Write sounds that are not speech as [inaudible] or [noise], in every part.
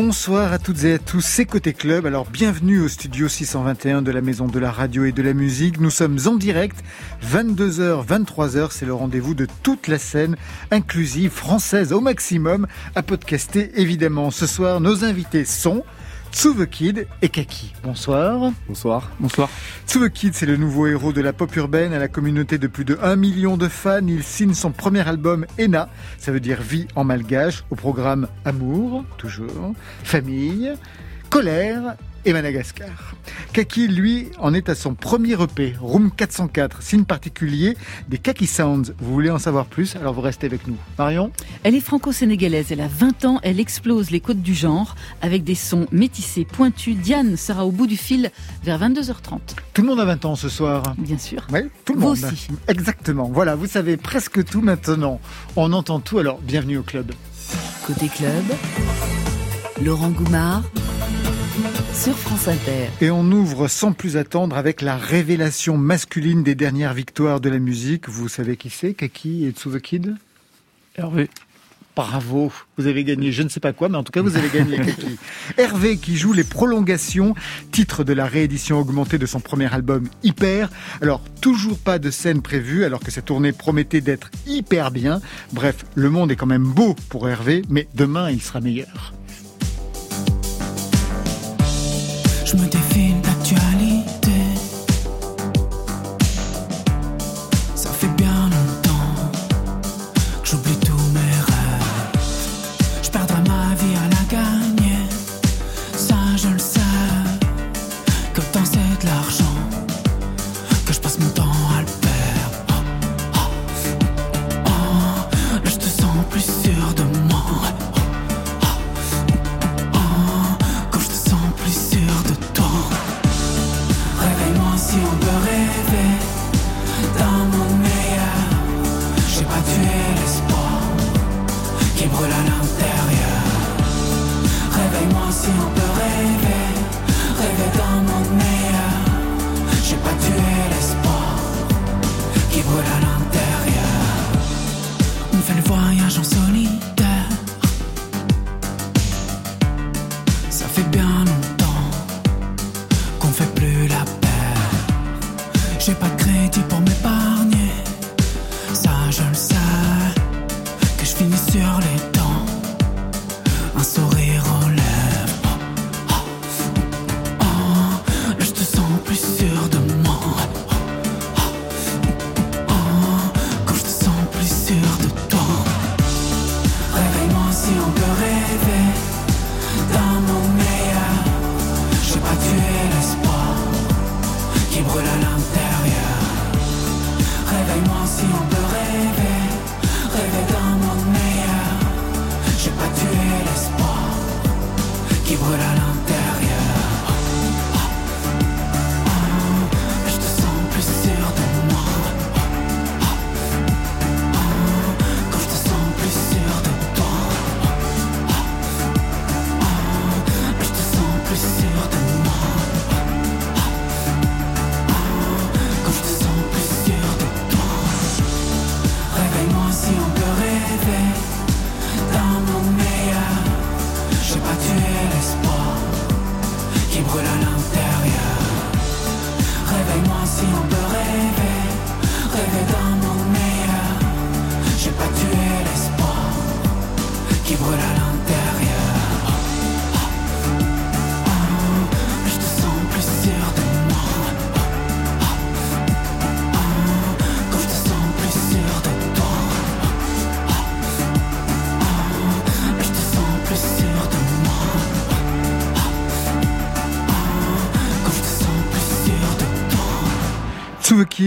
Bonsoir à toutes et à tous, c'est Côté Club. Alors bienvenue au studio 621 de la Maison de la Radio et de la Musique. Nous sommes en direct, 22h, 23h, c'est le rendez-vous de toute la scène inclusive française au maximum, à podcaster évidemment. Ce soir, nos invités sont... Kid et Kaki. Bonsoir. Bonsoir. Bonsoir. Kid, c'est le nouveau héros de la pop urbaine à la communauté de plus de 1 million de fans. Il signe son premier album Ena, ça veut dire vie en malgache, au programme Amour, toujours, famille, colère et Madagascar. Kaki, lui, en est à son premier EP, Room 404, signe particulier des Kaki Sounds. Vous voulez en savoir plus? Alors vous restez avec nous. Marion? Elle est franco-sénégalaise, elle a 20 ans, elle explose les côtes du genre avec des sons métissés, pointus. Diane sera au bout du fil vers 22h30. Tout le monde a 20 ans ce soir Bien sûr. Oui, tout le vous monde. aussi. Exactement. Voilà, vous savez presque tout maintenant. On entend tout, alors bienvenue au club. Côté club, Laurent Goumard sur France Inter. Et on ouvre sans plus attendre avec la révélation masculine des dernières victoires de la musique. Vous savez qui c'est? Kaki et Tsuvokid Hervé. Bravo, vous avez gagné je ne sais pas quoi, mais en tout cas vous avez gagné [laughs] Kaki. Hervé qui joue les prolongations, titre de la réédition augmentée de son premier album Hyper. Alors toujours pas de scène prévue alors que sa tournée promettait d'être hyper bien. Bref, le monde est quand même beau pour Hervé, mais demain il sera meilleur. Je me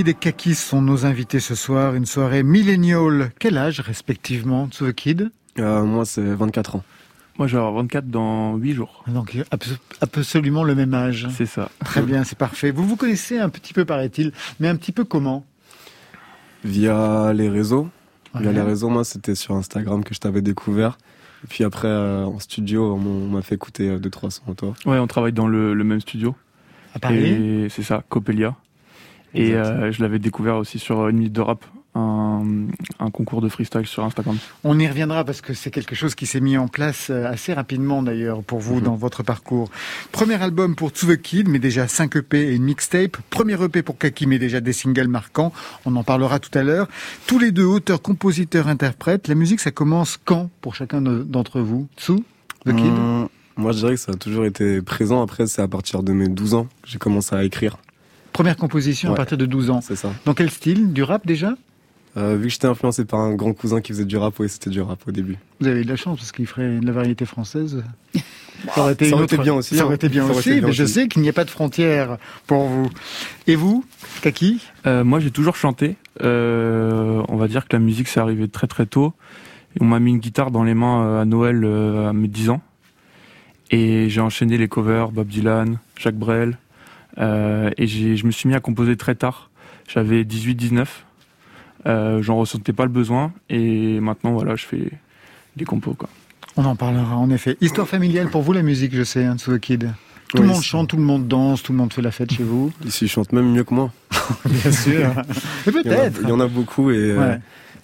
Tsuvokid et Kaki sont nos invités ce soir. Une soirée milléniale. Quel âge respectivement, Tsuvokid Euh, moi, c'est 24 ans. Moi, je vais avoir 24 dans 8 jours. Donc absolument le même âge. C'est ça. Très bien, c'est parfait. Vous vous connaissez un petit peu, paraît-il, mais un petit peu comment? Via les réseaux. Via les réseaux, moi, c'était sur Instagram que je t'avais découvert. Et puis après, euh, en studio, on m'a fait écouter euh, deux, trois sons, toi. Ouais, on travaille dans le, le même studio. À Paris? C'est ça, Copelia. Et euh, je l'avais découvert aussi sur une minute de rap un, concours de freestyle sur Instagram. On y reviendra parce que c'est quelque chose qui s'est mis en place euh, assez rapidement d'ailleurs pour vous mhm. dans votre parcours. Premier album pour To The Kid, mais déjà 5 EP et une mixtape. Premier EP pour Kaki, mais déjà des singles marquants. On en parlera tout à l'heure. Tous les deux auteurs, compositeurs, interprètes. La musique, ça commence quand pour chacun d'entre vous? To The Kid? Hum, Moi, je dirais que ça a toujours été présent. Après, c'est à partir de mes 12 ans que j'ai commencé à écrire. Première composition à partir de 12 ans. C'est ça. Dans quel style Du rap déjà euh, vu que j'étais influencé par un grand cousin qui faisait du rap, oui, c'était du rap au début. Vous avez eu de la chance parce qu'il ferait de la variété française. [laughs] Ça aurait été, bien aussi. Ça aurait été bien aussi, mais je sais qu'il n'y a pas de frontières pour vous. Et vous, Kaki euh, Moi, j'ai toujours chanté. Euh, on va dire que la musique, c'est arrivé très très tôt. on m'a mis une guitare dans les mains à Noël à mes 10 ans. Et j'ai enchaîné les covers, Bob Dylan, Jacques Brel. Et je me suis mis à composer très tard. J'avais 18-19. Euh, J'en ressentais pas le besoin et maintenant voilà, je fais des compos quoi. On en parlera en effet. Histoire familiale pour vous la musique, je sais, hein, The Kid. Tout le monde chante, tout le monde danse, tout le monde fait la fête chez vous. Ici, je chante même mieux que moi. [laughs] Bien sûr. [laughs] peut-être. Il, y en a beaucoup et, euh,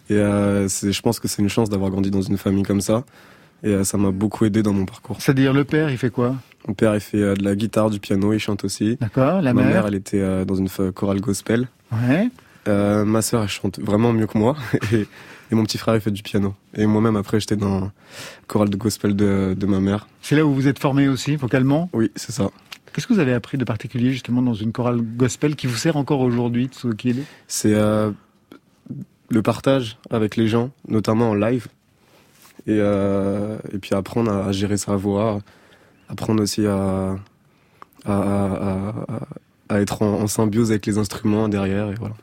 et euh, je pense que c'est une chance d'avoir grandi dans une famille comme ça. Et euh, ça m'a beaucoup aidé dans mon parcours. C'est-à-dire le père, il fait quoi? Mon père, il fait de la guitare, du piano, il chante aussi. D'accord. La Ma mère, mère elle était dans une chorale gospel. Ouais. Euh, ma sœur, elle chante vraiment mieux que moi. [laughs] Et, mon petit frère, il fait du piano. Et moi-même, après, j'étais dans le chorale de gospel de, ma mère. C'est là où vous êtes formé aussi, vocalement? Oui, c'est ça. Qu'est-ce que vous avez appris de particulier, justement, dans une chorale gospel qui vous sert encore aujourd'hui, Tsukide C'est euh, le partage avec les gens, notamment en live. Et, euh, et puis apprendre à, gérer sa voix, apprendre aussi à, à, à être en, en symbiose avec les instruments derrière. Et voilà.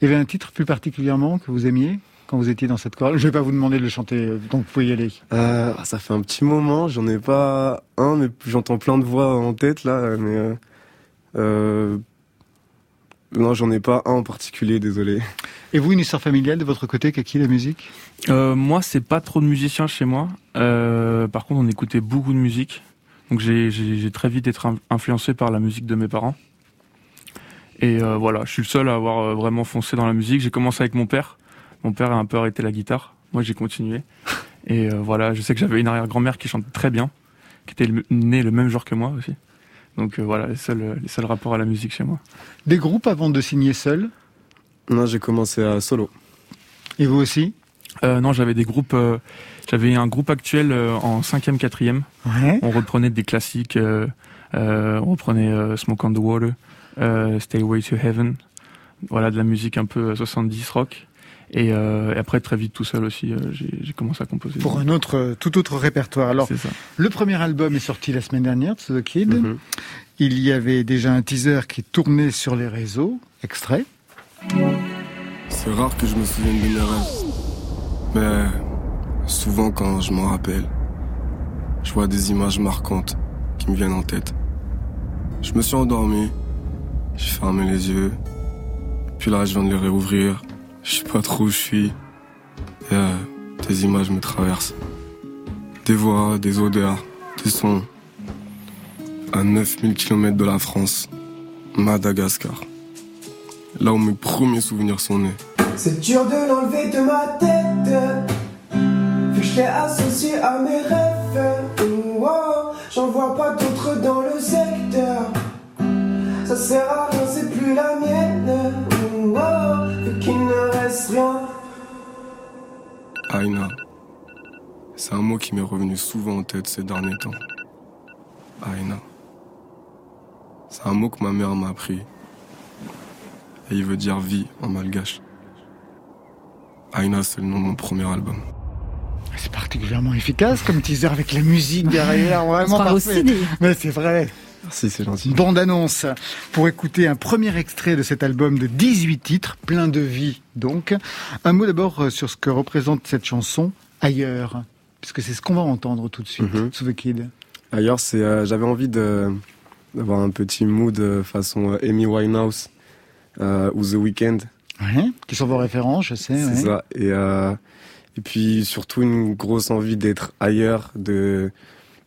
Il y avait un titre plus particulièrement que vous aimiez quand vous étiez dans cette chorale Je ne vais pas vous demander de le chanter, donc vous pouvez y aller. Euh, ça fait un petit moment, j'en ai pas un, mais j'entends plein de voix en tête là, mais euh, euh, non, j'en ai pas un en particulier, désolé. Et vous, une histoire familiale de votre côté, qui la musique? Euh, Moi, c'est pas trop de musiciens chez moi. par contre, on écoutait beaucoup de musique, donc j'ai très vite été influencé par la musique de mes parents. Et euh, voilà, je suis le seul à avoir euh, vraiment foncé dans la musique. J'ai commencé avec mon père. Mon père a un peu arrêté la guitare. Moi, j'ai continué. Et euh, voilà, je sais que j'avais une arrière-grand-mère qui chante très bien, qui était née le même jour que moi aussi. Donc voilà, les seuls, les seuls rapports à la musique chez moi. Des groupes avant de signer seul? Non, j'ai commencé à solo. Et vous aussi? Non, j'avais des groupes. J'avais un groupe actuel en 5e, 4e. On reprenait des classiques. on reprenait Smoke on the Water. Euh, Stay Way to Heaven, voilà de la musique un peu 70 rock. Euh, et, après, très vite, tout seul aussi, euh, j'ai commencé à composer. Pour un autre, tout autre répertoire. Alors, le premier album est sorti la semaine dernière, The Kid. Mhm. Il y avait déjà un teaser qui tournait sur les réseaux. Extrait. C'est rare que je me souvienne de mes rêves. Mais souvent, quand je m'en rappelle, je vois des images marquantes qui me viennent en tête. Je me suis endormi j'ai fermé les yeux. Puis là, je viens de les réouvrir. Je sais pas trop où je suis. Et euh, des images me traversent. Des voix, des odeurs, des sons. À 9000 km de la France, Madagascar. Là où mes premiers souvenirs sont nés. C'est dur de l'enlever de ma tête. Vu l'ai associé à mes rêves. Oh, J'en vois pas d'autres dans le secteur ça sert à rien, c'est plus la mienne. Oh, qu'il ne reste rien. Aina, c'est un mot qui m'est revenu souvent en tête ces derniers temps. Aina. C'est un mot que ma mère m'a appris. Et il veut dire vie en malgache. Aina, c'est le nom de mon premier album. C'est particulièrement efficace comme teaser avec la musique derrière, vraiment parfait. Mais c'est vrai. Merci, c'est gentil. Bande annonce pour écouter un premier extrait de cet album de 18 titres, plein de vie donc. Un mot d'abord sur ce que représente cette chanson, Ailleurs. puisque c'est ce qu'on va entendre tout de suite Mhm. sous The Kid. Ailleurs, c'est, euh, j'avais envie de d'avoir un petit mood euh, façon euh, Amy Winehouse euh, ou The Weeknd. Ouais, qui sont vos références, je sais. C'est ouais. ça. Et, euh, et puis surtout une grosse envie d'être ailleurs, de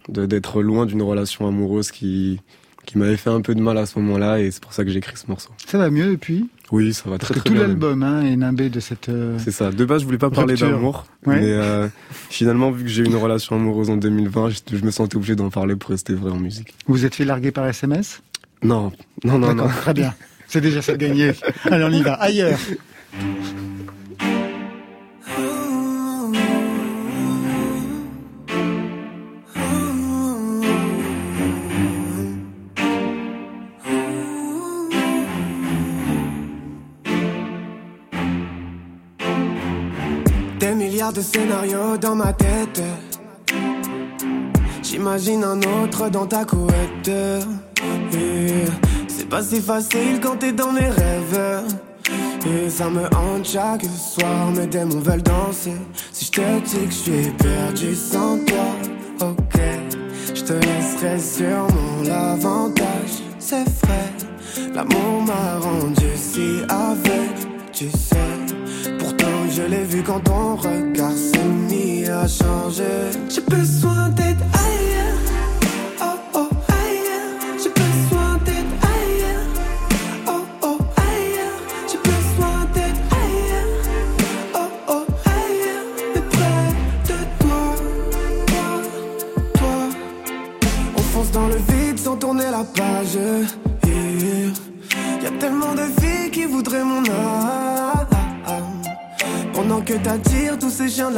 d'être loin d'une relation amoureuse qui qui m'avait fait un peu de mal à ce moment-là et c'est pour ça que j'ai écrit ce morceau. Ça va mieux depuis? Oui, ça va Parce très que très tout bien. même. l'album hein, est nimbé de cette... euh, C'est ça. De base, je voulais pas parler d'amour, Ouais. mais euh, finalement, vu que j'ai eu une relation amoureuse en 2020, je, je me sentais obligé d'en parler pour rester vrai en musique. Vous êtes fait larguer par SMS Non, non, non, non. Très bien. C'est déjà ça de gagné. [laughs] Allez, on y va. Ailleurs. Dans ma tête. J'imagine un autre dans ta couette. Et C'est pas si facile quand t'es dans mes rêves. Et ça me hante chaque soir, mes démons veulent danser. Si je te dis que je suis perdu sans toi, ok. Je te laisserai sûrement l'avantage. C'est vrai, l'amour m'a rendu si aveugle, tu sais. Je l'ai vu quand ton regard s'est mis à changer. J'ai besoin d'être ailleurs.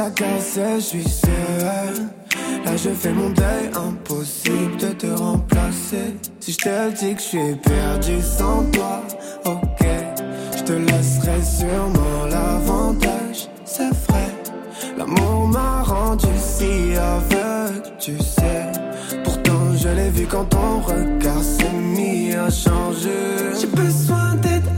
La casse, je suis. Là je fais mon deuil, impossible de te remplacer. Si je te dis que je suis perdu sans toi, ok. Je te laisserai sûrement l'avantage, c'est vrai. L'amour m'a rendu si aveugle, tu sais. Pourtant je l'ai vu quand ton regard s'est mis à changer. J'ai besoin d'être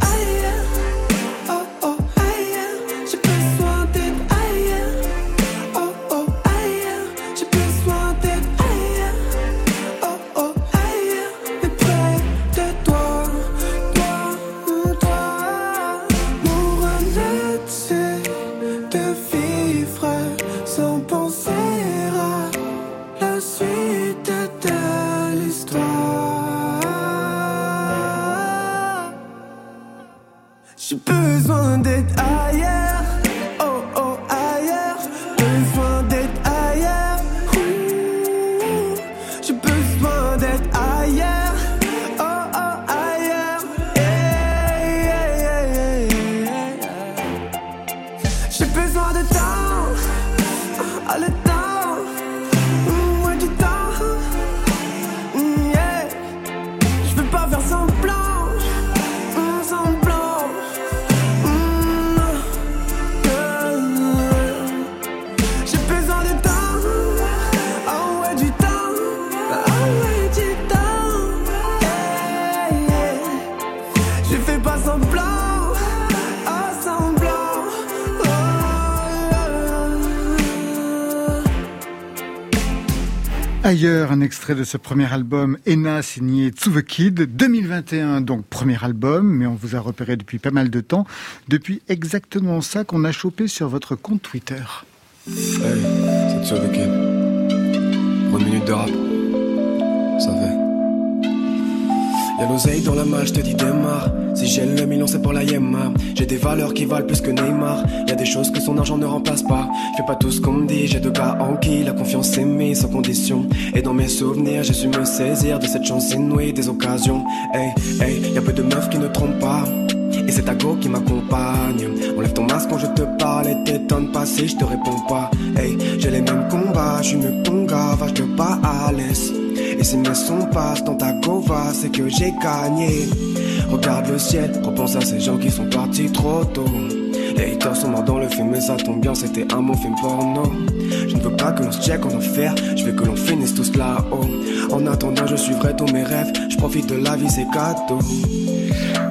un extrait de ce premier album, Ena, signé The Kid, 2021, donc premier album, mais on vous a repéré depuis pas mal de temps, depuis exactement ça qu'on a chopé sur votre compte Twitter. Une minute de rap. Ça fait. Y'a l'oseille dans la main, je te dis démarre. Si j'ai le million, c'est pour la Yemma. J'ai des valeurs qui valent plus que Neymar. Y'a des choses que son argent ne remplace pas. Je fais pas tout ce qu'on me dit, j'ai deux gars en qui la confiance est mise sans condition. Et dans mes souvenirs, j'ai su me saisir de cette chance inouïe des occasions. Hey, hey, y'a peu de meufs qui ne trompent pas. Et c'est ta go qui m'accompagne. Enlève ton masque quand je te parle et t'étonne pas si je te réponds pas. Hey, j'ai les mêmes combats, je suis mieux que ton gars, pas à l'aise. Et si mes sons passent dans ta gova, c'est que j'ai gagné. Regarde le ciel, repense à ces gens qui sont partis trop tôt. Les haters sont morts dans le film, mais ça tombe bien, c'était un bon film porno. Je ne veux pas que l'on se check en enfer, je veux que l'on finisse tous là-haut. En attendant, je suivrai tous mes rêves, je profite de la vie, c'est cadeau.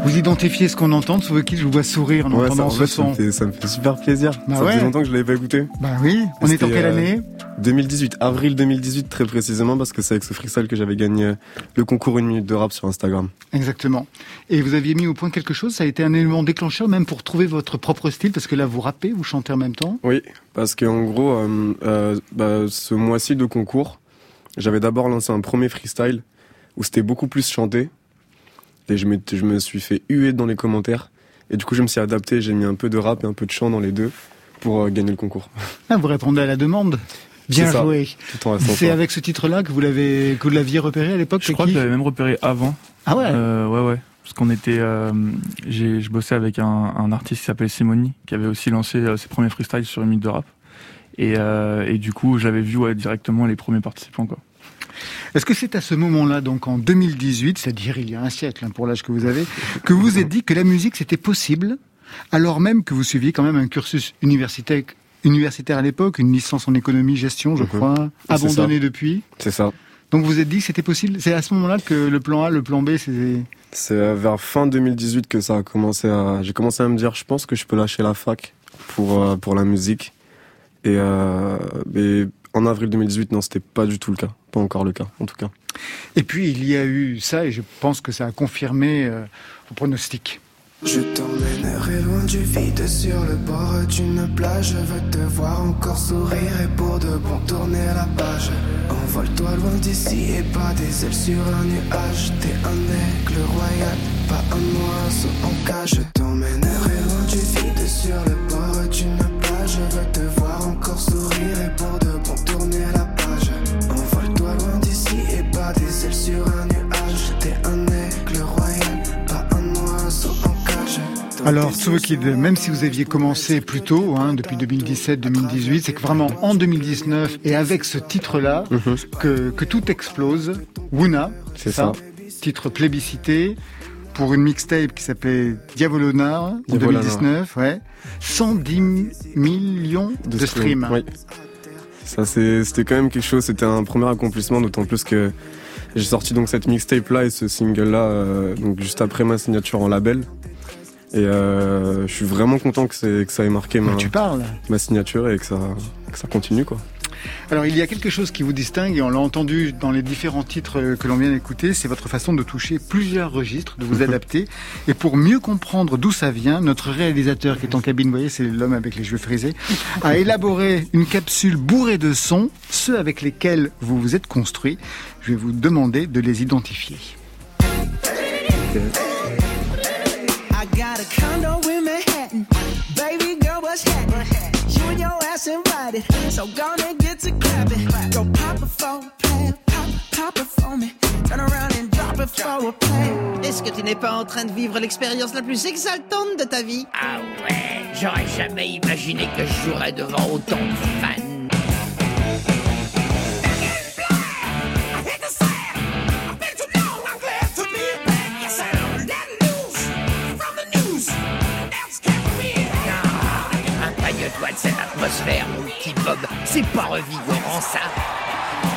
Vous identifiez ce qu'on entend, sous qui je vous vois sourire en Ouais, ça, entendant en ce fait, ça son. me fait, ça me fait super plaisir. Bah ça ouais. fait longtemps que je l'avais pas écouté. Bah oui, on est en quelle euh, année? 2018, avril 2018 très précisément, parce que c'est avec ce freestyle que j'avais gagné le concours Une minute de rap sur Instagram. Exactement. Et vous aviez mis au point quelque chose, ça a été un élément déclencheur même pour trouver votre propre style, parce que là vous rappez, vous chantez en même temps? Oui, parce qu'en gros, euh, euh, bah, ce mois-ci de concours, j'avais d'abord lancé un premier freestyle où c'était beaucoup plus chanté. Et je me, je me suis fait huer dans les commentaires. Et du coup, je me suis adapté, j'ai mis un peu de rap et un peu de chant dans les deux pour euh, gagner le concours. Ah, vous répondez à la demande Bien joué. C'est avec ce titre-là que vous l'avez que vous l'aviez repéré à l'époque Je crois que je l'avais même repéré avant. Ah ouais. Euh, ouais, ouais. Parce qu'on était, euh, j'ai, je bossais avec un, un artiste qui s'appelle Simoni, qui avait aussi lancé euh, ses premiers freestyles sur une minute de rap. Et, euh, et du coup, j'avais vu ouais, directement les premiers participants, quoi. Est-ce que c'est à ce moment-là, donc en 2018, c'est-à-dire il y a un siècle hein, pour l'âge que vous avez, que vous vous êtes dit que la musique c'était possible, alors même que vous suiviez quand même un cursus universitaire, universitaire à l'époque, une licence en économie gestion, je Mhm. crois, C'est abandonnée depuis. C'est ça. Donc vous vous êtes dit que c'était possible. C'est à ce moment-là que le plan A, le plan B, c'est C'est vers fin 2018 que ça a commencé à. J'ai commencé à me dire, je pense que je peux lâcher la fac pour euh, pour la musique. Et euh, en avril 2018, non, c'était pas du tout le cas, pas encore le cas, en tout cas. Et puis il y a eu ça, et je pense que ça a confirmé euh, vos pronostics. Je t'emmènerai loin du vide sur le bord d'une plage. Je veux te voir encore sourire et pour de bon tourner la page. Envole-toi loin d'ici et pas des ailes sur un nuage. T'es un aigle royal, pas un oiseau en cage. Je t'emmènerai loin du vide sur le bord d'une plage. Je veux te voir encore sourire et pour de bon tourner la page. Envole-toi loin d'ici et pas des ailes sur un Alors, Sous Kid, même si vous aviez commencé plus tôt, hein, depuis 2017-2018, c'est que vraiment en 2019 et avec ce titre-là, que, que tout explose. Wuna, C'est ça. Titre plébiscité pour une mixtape qui s'appelait Diavolona en Diavolana. 2019, ouais. 110 millions de, streams. Oui. Ça, c'est- c'était quand même quelque chose. C'était un premier accomplissement, d'autant plus que j'ai sorti donc cette mixtape là et ce single là, euh, donc juste après ma signature en label. Et euh, je suis vraiment content que, ça ait marqué ma, Mais tu parles. ma signature et que ça, que ça continue quoi. Alors il y a quelque chose qui vous distingue et on l'a entendu dans les différents titres euh, que l'on vient d'écouter, c'est votre façon de toucher plusieurs registres, de vous [laughs] adapter. Et pour mieux comprendre d'où ça vient, notre réalisateur qui est en cabine, vous voyez, c'est l'homme avec les cheveux frisés, a [laughs] élaboré une capsule bourrée de sons, ceux avec lesquels vous vous êtes construit. Je vais vous demander de les identifier. Got a condo in Manhattan. Baby girl, what's happening? You and your ass invited. So gonna get to clapping. Go pop it for a plan. Pop, pop it for me. Turn around and drop it for a plan. Est-ce que tu n'es pas en train de vivre l'expérience la plus exaltante de ta vie? Ah ouais, j'aurais jamais imaginé que je jouerais devant autant de fans. Cette atmosphère, mon petit Bob. C'est pas revigorant, ça.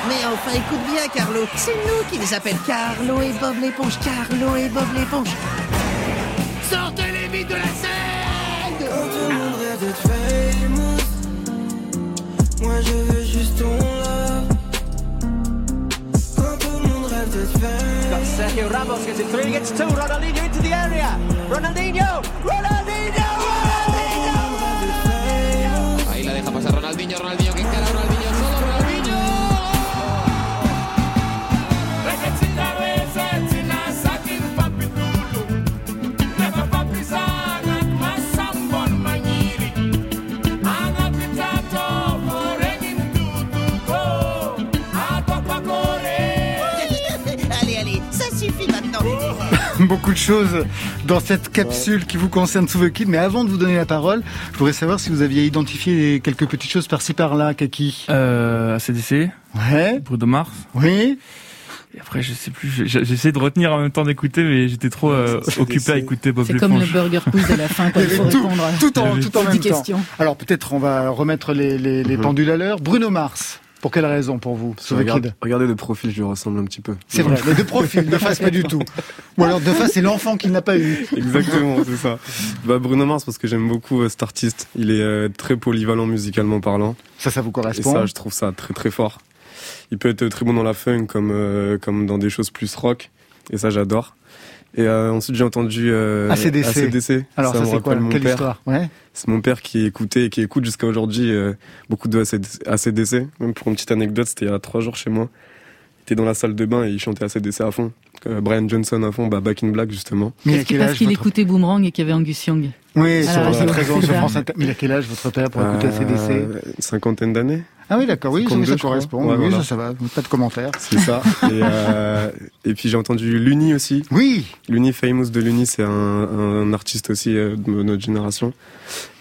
Mais enfin, écoute bien, Carlo. C'est nous qui les appellent Carlo et Bob l'éponge. Carlo et Bob l'éponge. Sortez-les vite de la scène Quand tout le monde rêve d'être famous Moi je veux juste ton love Quand tout le monde rêve d'être famous Sergio Ramos gets it three, gets two. Ronaldinho into the area. Ronaldinho! Ronaldinho! Ronaldinho, Ronaldinho que encara Ronaldinho solo, Ronaldinho. allez, [laughs] allez, ça suffit maintenant. Beaucoup de choses dans cette capsule qui vous concerne sous Kid. Mais avant de vous donner la parole, je voudrais savoir si vous aviez identifié quelques petites choses par-ci par-là, Kaki. Euh, ACDC, Ouais. Bruno Mars. Oui. Et après, je sais plus, j'essaie de retenir en même temps d'écouter, mais j'étais trop euh, occupé à écouter Bob C'est comme le burger quiz de la fin [laughs] quand Il faut tout, répondre. à tout en, tout en même temps. questions. Alors peut-être on va remettre les, les, les pendules à l'heure. Bruno Mars. Pour quelle raison pour vous Parce que regarde- Regardez de profil, je lui ressemble un petit peu. C'est vrai, mais de profil, de face pas du tout. Ou alors de face, c'est l'enfant qui ne l'a pas eu. Exactement, c'est ça. Bah Bruno Mars parce que j'aime beaucoup euh, cet artiste. Il est euh, très polyvalent musicalement parlant. Ça, ça vous Et correspond ça, je trouve ça très très fort. Il peut être très bon dans la funk comme euh, comme dans des choses plus rock. Et ça, j'adore. Et euh, ensuite, j'ai entendu euh, ACDC. ACDC. Alors ça, c'est quoi mon Quelle père. histoire? Ouais. C'est mon père qui écoutait et qui écoute jusqu'à aujourd'hui euh, beaucoup de ACDC. Même pour une petite anecdote, c'était il y a trois jours chez moi. Il était dans la salle de bain et il chantait ACDC à fond. Euh, Brian Johnson à fond, bah, Back in Black justement. Mais a Parce quel parce âge qu'il votre... écoutait Boomerang et qu'il y avait Angus Young? Oui, sur. France Inter. Mais il a quel âge votre père pour écouter ACDC cinquantaine d'années. Ah oui, d'accord, oui, ça, 52, ça je crois. correspond. Ouais, oui, voilà. ça, ça va. Pas de commentaires. C'est ça. [laughs] et, euh, et puis j'ai entendu Luni aussi. Oui. Luni, Famous de Luni, c'est un, un artiste aussi euh, de notre génération.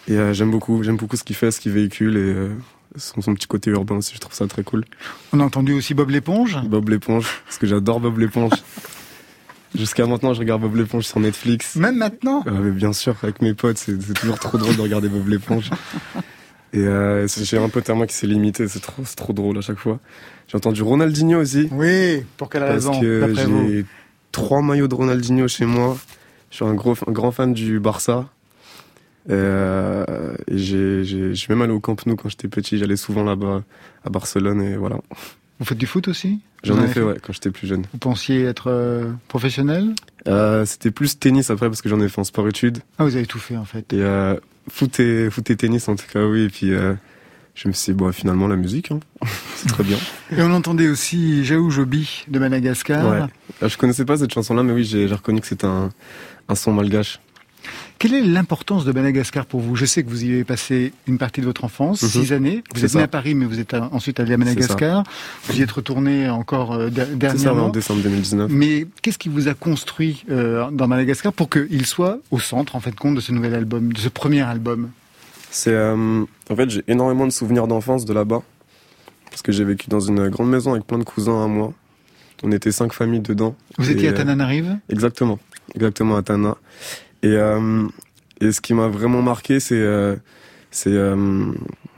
Et euh, j'aime beaucoup, j'aime beaucoup ce qu'il fait, ce qu'il véhicule et son, son petit côté urbain aussi. Je trouve ça très cool. On a entendu aussi Bob l'éponge. Bob l'éponge, parce que j'adore Bob l'éponge. [laughs] Jusqu'à maintenant, je regarde Bob l'éponge sur Netflix. Même maintenant? Euh, mais bien sûr, avec mes potes, c'est toujours trop drôle de regarder Bob l'éponge. Et euh, j'ai un pote à moi qui s'est limité, c'est trop, trop drôle à chaque fois. J'ai entendu Ronaldinho aussi. Oui, pour quelle Parce raison, que d'après vous j'ai trois maillots de Ronaldinho chez moi. Je suis un, gros, un grand fan du Barça. Euh, et j'ai, même allé au Camp Nou quand j'étais petit. J'allais souvent là-bas à Barcelone et voilà. Vous faites du foot aussi? J'en ai fait, ouais, quand j'étais plus jeune. Vous pensiez être euh, professionnel? Euh, c'était plus tennis après parce que j'en ai fait en sport-études. Ah, vous avez tout fait en fait. Et euh, foot, et, foot et tennis en tout cas, oui. Et puis euh, je me suis dit, bon, finalement, la musique, hein. [laughs] c'est très bien. Et on entendait aussi Jaou Jobi de Madagascar. Ouais. Euh, Je connaissais pas cette chanson-là, mais oui, j'ai j'ai reconnu que c'était un, un son malgache. Quelle est l'importance de Madagascar pour vous? Je sais que vous y avez passé une partie de votre enfance, Mhm. six années. Vous êtes né à Paris, mais vous êtes à- ensuite allé à Madagascar. Vous y êtes retourné encore euh, der- C'est ça, dernièrement. en décembre 2019. Mais qu'est-ce qui vous a construit euh, dans Madagascar pour qu'il soit au centre, en fait, compte de ce nouvel album, de ce premier album? C'est euh, en fait j'ai énormément de souvenirs d'enfance de là-bas parce que j'ai vécu dans une grande maison avec plein de cousins à moi. On était cinq familles dedans. Vous Et, étiez à euh, Tananarive? Exactement, exactement à Tana. Et euh, et ce qui m'a vraiment marqué c'est euh, c'est euh,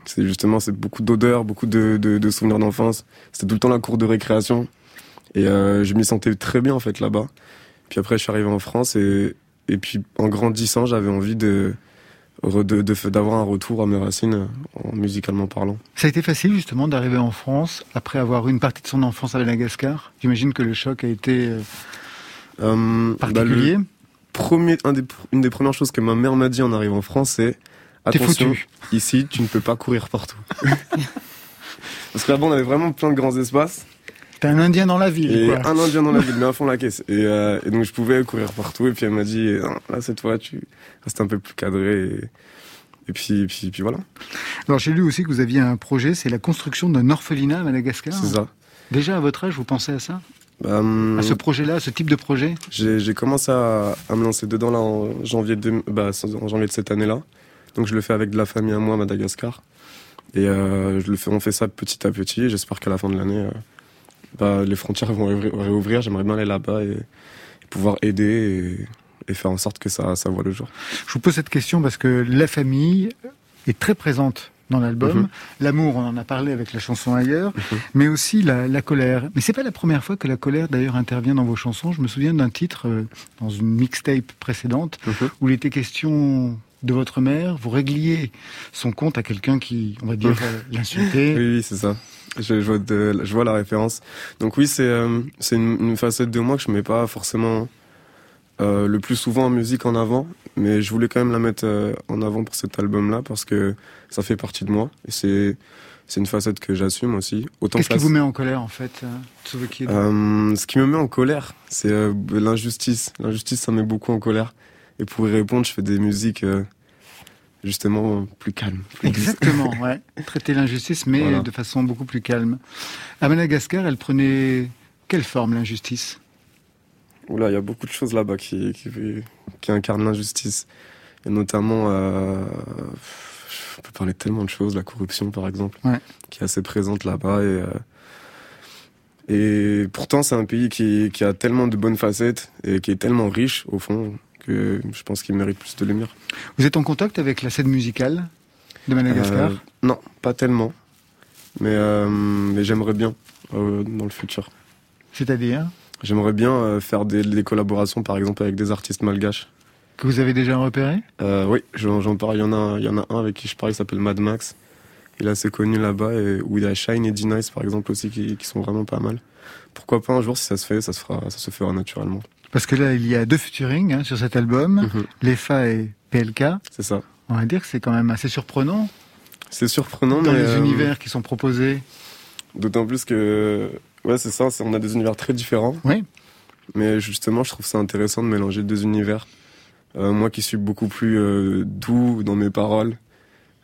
c'est justement c'est beaucoup d'odeurs, beaucoup de, de, de souvenirs d'enfance. C'était tout le temps la cour de récréation et euh, je m'y sentais très bien en fait là-bas. Puis après je suis arrivé en France et et puis en grandissant j'avais envie de d'avoir un retour à mes racines en musicalement parlant. Ça a été facile justement d'arriver en France après avoir eu une partie de son enfance à Madagascar? J'imagine que le choc a été euh, bah, particulier. le premier, un des, une des premières choses que ma mère m'a dit en arrivant en France, c'est attention, foutu. ici tu ne peux pas courir partout. [laughs] Parce que là-bas on avait vraiment plein de grands espaces T'es un Indien dans la ville. et quoi. un Indien dans la [laughs] ville, mais à fond la caisse. Et, euh, et donc je pouvais courir partout. Et puis elle m'a dit Non, là cette fois tu restes un peu plus cadré. Et, et puis, et puis, et puis voilà, Alors j'ai lu aussi que vous aviez un projet, c'est la construction d'un orphelinat à Madagascar. c'est ça. Déjà à votre âge, vous pensez à ça? Hum, À ce projet-là, ce type de projet J'ai commencé à, à me lancer dedans là en janvier de, bah, en janvier de cette année-là. Donc je le fais avec de la famille à moi à Madagascar. Et euh, je le fais, on fait ça petit à petit. J'espère qu'à la fin de l'année, euh, bah, les frontières vont réouvrir. réouvrir. J'aimerais bien aller là-bas et, et pouvoir aider et, et faire en sorte que ça, ça voit le jour. Je vous pose cette question parce que la famille est très présente dans l'album. Mhm. L'amour, on en a parlé avec la chanson ailleurs, Mhm. mais aussi la, la colère. Mais c'est pas la première fois que la colère d'ailleurs intervient dans vos chansons. Je me souviens d'un titre euh, dans une mixtape précédente Mhm. où il était question de votre mère. Vous régliez son compte à quelqu'un qui, on va dire, euh, l'insultait. Oui, oui, c'est ça. Je, je vois de- je vois la référence. Donc oui, c'est euh, c'est une, une facette de moi que je mets pas forcément euh, le plus souvent en musique en avant, mais je voulais quand même la mettre euh, en avant pour cet album-là parce que ça fait partie de moi et c'est c'est une facette que j'assume aussi. Autant Qu'est-ce que qui vous met en colère en fait, euh, Tsuzuki Euh, ce qui me met en colère, c'est euh, l'injustice. L'injustice, ça met beaucoup en colère. Et pour y répondre, je fais des musiques euh, justement plus calmes. plus. [laughs] Exactement, ouais. Traiter l'injustice, mais Voilà. de façon beaucoup plus calme. À Madagascar, elle prenait quelle forme l'injustice? Oula, il y a beaucoup de choses là-bas qui, qui, qui incarnent l'injustice. Et notamment, euh, on peut parler de tellement de choses, la corruption par exemple, Ouais. qui est assez présente là-bas. Et, euh, et pourtant, c'est un pays qui, qui a tellement de bonnes facettes et qui est tellement riche au fond que je pense qu'il mérite plus de lumière. Vous êtes en contact avec la scène musicale de Madagascar? Euh, Non, pas tellement. Mais, euh, mais j'aimerais bien euh, dans le futur. C'est-à-dire? J'aimerais bien euh, faire des, des collaborations, par exemple, avec des artistes malgaches. Que vous avez déjà repéré? Euh, oui, j'en parle. Il y, en a, il y en a un avec qui je parle, il s'appelle Mad Max. Il est assez connu là-bas. Et, où il y a Shine et D-Nice, par exemple, aussi, qui, qui sont vraiment pas mal. Pourquoi pas un jour, si ça se fait, ça se, fera, ça se fera naturellement. Parce que là, il y a deux featuring hein, sur cet album, l'EFA et PLK. C'est ça. On va dire que c'est quand même assez surprenant C'est surprenant, dans mais. les euh, univers qui sont proposés. D'autant plus que. Ouais, c'est ça, on a des univers très différents. Oui. Mais justement, je trouve ça intéressant de mélanger deux univers. Euh, moi qui suis beaucoup plus euh, doux dans mes paroles,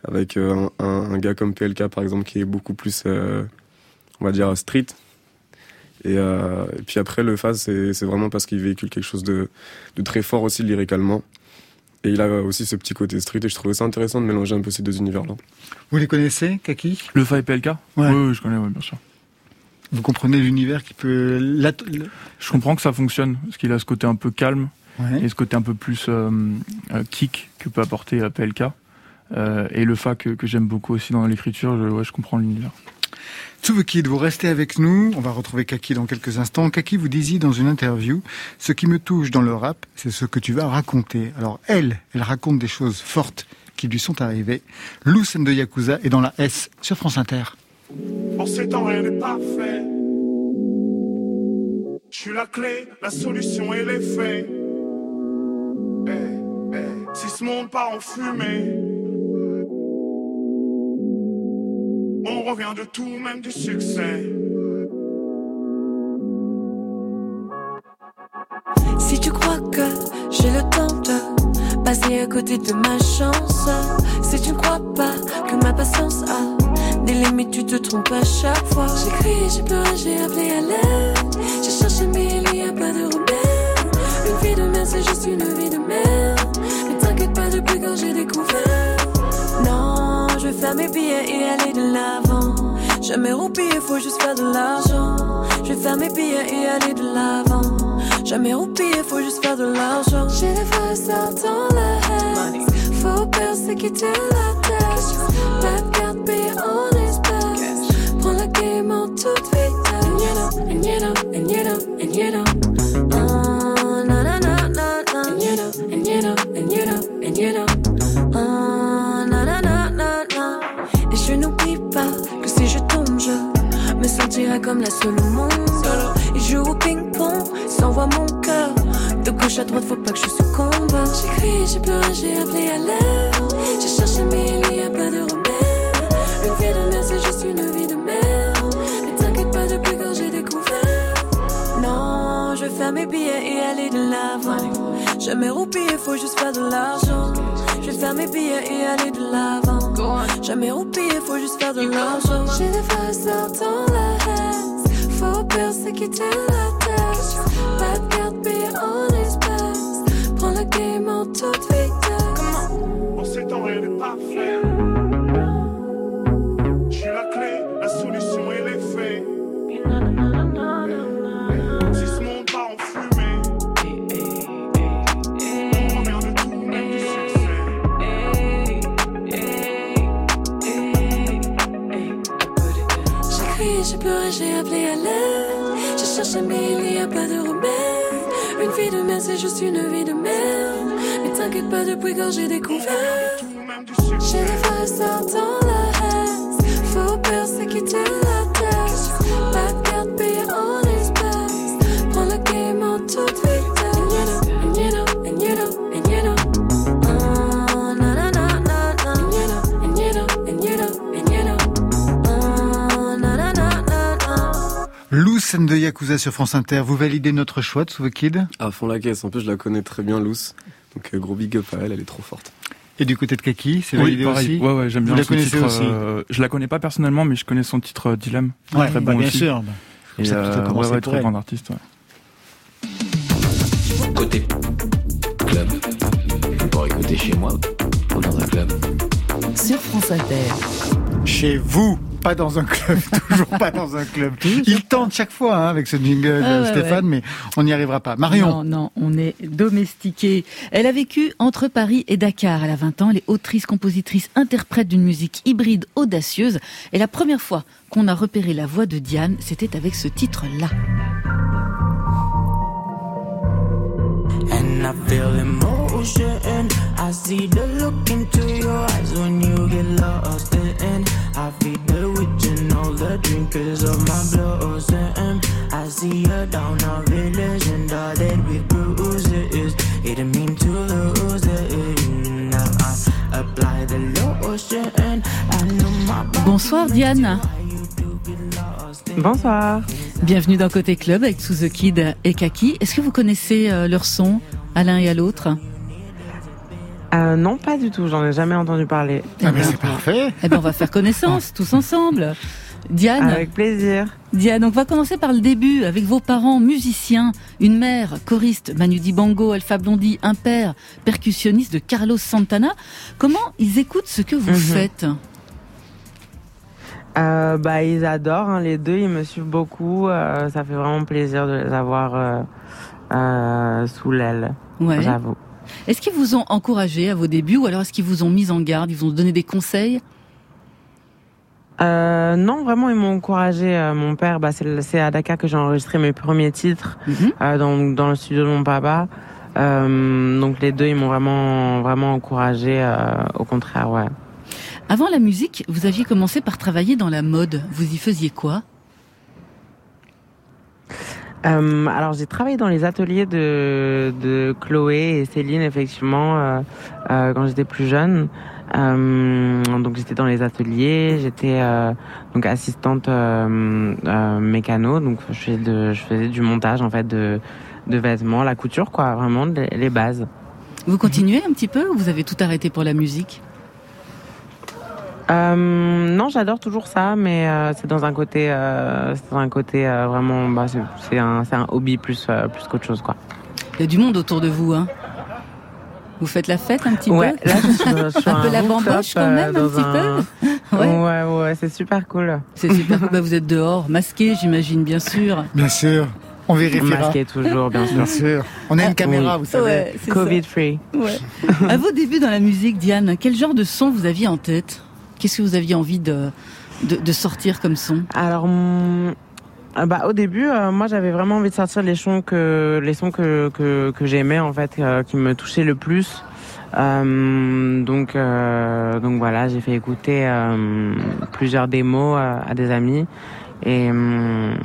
avec euh, un, gars comme PLK par exemple qui est beaucoup plus, on va dire, street. Et, et puis après, le phase, c'est c'est vraiment parce qu'il véhicule quelque chose de, de très fort aussi lyricalement. Et il a aussi ce petit côté street et je trouvais ça intéressant de mélanger un peu ces deux univers-là. Vous les connaissez, Kaki? Le Fa et PLK Ouais. Oui, oui, je connais, ouais, bien sûr. Vous comprenez l'univers qui peut... Je comprends que ça fonctionne, parce qu'il a ce côté un peu calme Ouais. et ce côté un peu plus euh, euh, kick que peut apporter euh, PLK. Euh, et le Fa que, que j'aime beaucoup aussi dans l'écriture, je, ouais, je comprends l'univers. Tsuvu Kid, vous restez avec nous. On va retrouver Kaki dans quelques instants. Kaki, vous disiez dans une interview, ce qui me touche dans le rap, c'est ce que tu vas raconter. Alors elle, elle raconte des choses fortes qui lui sont arrivées. Lou Sen de Yakuza est dans la S sur France Inter. Je suis la clé, la solution et l'effet. Eh, eh, Si ce monde part en fumée, revient de tout, même du succès. Si tu crois que j'ai le temps de passer à côté de ma chance, si tu ne crois pas que ma patience a des limites, tu te trompes à chaque fois. J'ai crié, j'ai pleuré, j'ai appelé à l'aide. J'ai cherché, mais il n'y a pas de remède. Une vie de merde, c'est juste une vie de merde. Mais t'inquiète pas, depuis quand j'ai découvert? Non, je vais faire mes billets et aller de l'avant. Jamais roupiller, faut juste faire de l'argent. Je vais faire mes billets et aller de l'avant. Jamais roupiller, faut juste faire de l'argent. J'ai des vrais dans la haine. Faut percer, quitter la tête. Pas de carte payée en espèces. Prends la game en toute vitesse. And you know, and you know, and you know, and you know. Oh, na na na na na. And you know, and you know, and you know, and you know. Sentirai comme la seule au monde. Je joue au ping-pong, sans voir mon cœur. De gauche à droite, faut pas que je succombe. J'ai crié, j'ai pleuré, j'ai appelé à l'aide. J'ai cherché, mais il n'y a pas de remède. Une vie de merde, c'est juste une vie de merde. Mais t'inquiète pas, depuis quand j'ai découvert? Non, je vais faire mes billets et aller de l'avant. Jamais roupiller, faut juste faire de l'argent. Je vais faire mes billets et aller de l'avant. Jamais roupiller, faut juste faire de l'argent. J'ai des sorts dans la haine. Faut percer, quitter la tête. Pas de carte en espèces. Prends la game en toute juste une vie de merde. Mais t'inquiète pas, depuis quand j'ai découvert? J'ai vrais sorts dans la haine. Faut percer, quitter la tête. Sen de Yakuza sur France Inter. Vous validez notre choix, Tsuvu Kid? À fond la caisse. En plus, je la connais très bien, Luce. Donc, euh, gros big up à elle, elle est trop forte. Et du côté de Kaki, c'est Oui, validé pareil. aussi? Ouais, ouais, j'aime Vous bien la connaissez titre, aussi? euh, je la connais pas personnellement, mais je connais son titre euh, Dilemme. Ouais, très bah, bon bien aussi. sûr. Et ça euh, commencé ouais, ouais, très grand artiste. Ouais. Côté club. Pour écouter chez moi ou dans un club. Sur France Inter. Chez vous pas dans un club, [laughs] toujours pas dans un club. Il tente chaque fois hein, avec ce jingle, Ah ouais, Stéphane, mais on n'y arrivera pas. Marion, Non, non, on est domestiqué. Elle a vécu entre Paris et Dakar. Elle a 20 ans. Elle est autrice, compositrice, interprète d'une musique hybride audacieuse. Et la première fois qu'on a repéré la voix de Diane, c'était avec ce titre-là. And I feel emotion. I see the look into your eyes when you get lost in. I feel the witch and all the drinkers of my blood. And I see her down our village and dotted with bruises. It didn't mean to lose it. Now I apply the lotion. I know my Bonsoir Diane. Bonsoir. Bienvenue dans Côté Club avec Sous the Kid et Kaki. Est-ce que vous connaissez euh, leur son à l'un et à l'autre? Euh, non, pas du tout. J'en ai jamais entendu parler. Ah ben c'est parfait. Eh ben, on va faire connaissance tous ensemble. Diane. Avec plaisir. Diane, on va commencer par le début avec vos parents musiciens, une mère choriste Manu Dibango, Alpha Blondie, un père percussionniste de Carlos Santana. Comment ils écoutent ce que vous Mhm. faites? Euh, bah, ils adorent. hein, les deux, ils me suivent beaucoup. euh, ça fait vraiment plaisir de les avoir euh, euh, sous l'aile. Ouais. J'avoue. Est-ce qu'ils vous ont encouragé à vos débuts ou alors est-ce qu'ils vous ont mis en garde, ils vous ont donné des conseils? Euh, non, vraiment, ils m'ont encouragé. euh, mon père, bah, c'est à Dakar que j'ai enregistré mes premiers titres euh, dans, dans le studio de mon papa. Donc les deux, ils m'ont vraiment, vraiment encouragé. au contraire, ouais. Avant la musique, vous aviez commencé par travailler dans la mode. Vous y faisiez quoi? Euh, alors j'ai travaillé dans les ateliers de, de Chloé et Céline effectivement euh, euh, quand j'étais plus jeune. Euh, donc j'étais dans les ateliers, j'étais euh, donc assistante euh, mécano, donc je faisais, de, je faisais du montage en fait de, de vêtements, la couture quoi, vraiment les, les bases. Vous continuez un petit peu ou vous avez tout arrêté pour la musique? Euh, non, j'adore toujours ça, mais euh, c'est dans un côté, euh, c'est dans un côté euh, vraiment, bah, c'est un, c'est un hobby plus, euh, plus qu'autre chose quoi. Il y a du monde autour de vous, hein Vous faites la fête un petit Ouais, peu là, je suis- je suis [laughs] Un peu un la bamboche quand euh, même, un petit un- peu? [laughs] Ouais, ouais, c'est super cool. C'est super cool. Bah, vous êtes dehors, masqué, j'imagine, bien sûr. Bien sûr. On vérifiera. Masqué toujours, bien sûr. Bien sûr. On a une caméra, vous savez. Ouais, Covid ça. free. Ouais. à vos débuts dans la musique, Diane, quel genre de son vous aviez en tête? Qu'est-ce que vous aviez envie de, de, sortir comme son? Alors, ah bah, au début, euh, moi, j'avais vraiment envie de sortir les sons que, les sons que, que, j'aimais, en fait, euh, qui me touchaient le plus. Euh, donc, donc voilà, j'ai fait écouter plusieurs démos à des amis. Et, hum,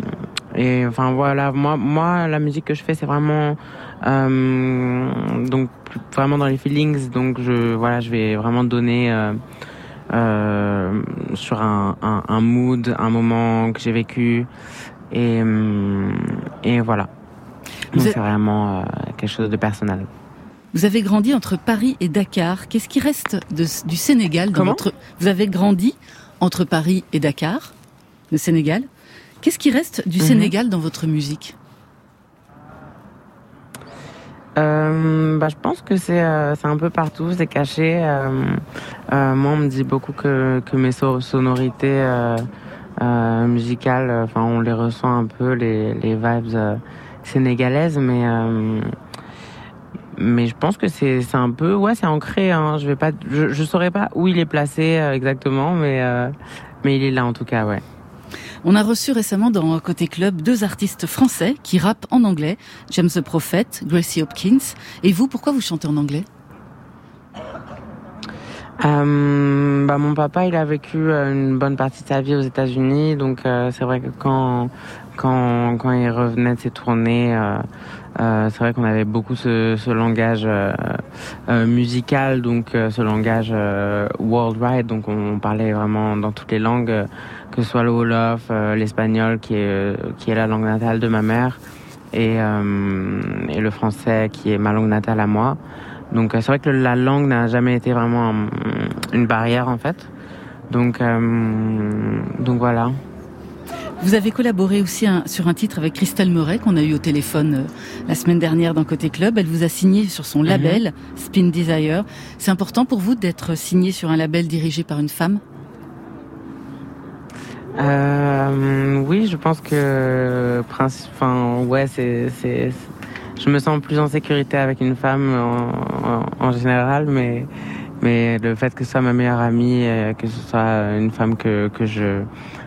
et enfin voilà, moi, moi, la musique que je fais, c'est vraiment donc vraiment dans les feelings. Donc je voilà, je vais vraiment donner euh, sur un, un, un mood, un moment que j'ai vécu. Et, hum, et voilà. Vous Donc c'est vraiment euh, quelque chose de personnel. Vous avez grandi entre Paris et Dakar. Qu'est-ce qui reste de, du Sénégal dans Comment votre... Vous avez grandi entre Paris et Dakar, le Sénégal. Qu'est-ce qui reste du Mhm. Sénégal dans votre musique? Euh, bah, je pense que c'est euh, un peu partout, c'est caché. Euh, euh, moi, on me dit beaucoup que, que mes so- sonorités euh, euh, musicales, enfin, on les ressent un peu, les, les vibes sénégalaises, mais mais je pense que c'est un peu, ouais, c'est ancré. Hein, je vais pas, je, je saurais pas où il est placé exactement, mais mais il est là en tout cas, ouais. On a reçu récemment dans Côté Club deux artistes français qui rappent en anglais, James the Prophet, Gracie Hopkins. Et vous, pourquoi vous chantez en anglais? Euh, bah, mon papa, il a vécu euh, une bonne partie de sa vie aux États-Unis, donc euh, c'est vrai que quand quand quand il revenait de ses tournées, euh, c'est vrai qu'on avait beaucoup ce, ce langage euh, euh, musical, donc euh, ce langage euh, worldwide, donc on, parlait vraiment dans toutes les langues, euh, que ce soit le wolof, l'espagnol qui est qui est la langue natale de ma mère, et et le français qui est ma langue natale à moi. Donc c'est vrai que la langue n'a jamais été vraiment une barrière en fait. Donc donc voilà. Vous avez collaboré aussi un- sur un titre avec Christelle Meuret qu'on a eu au téléphone euh, la semaine dernière dans Côté Club. Elle vous a signé sur son label Spin Desire. C'est important pour vous d'être signé sur un label dirigé par une femme? Euh, oui, je pense que, enfin, ouais, c'est, c'est, je me sens plus en sécurité avec une femme en, général, mais, mais le fait que ce soit ma meilleure amie, que ce soit une femme que, que je,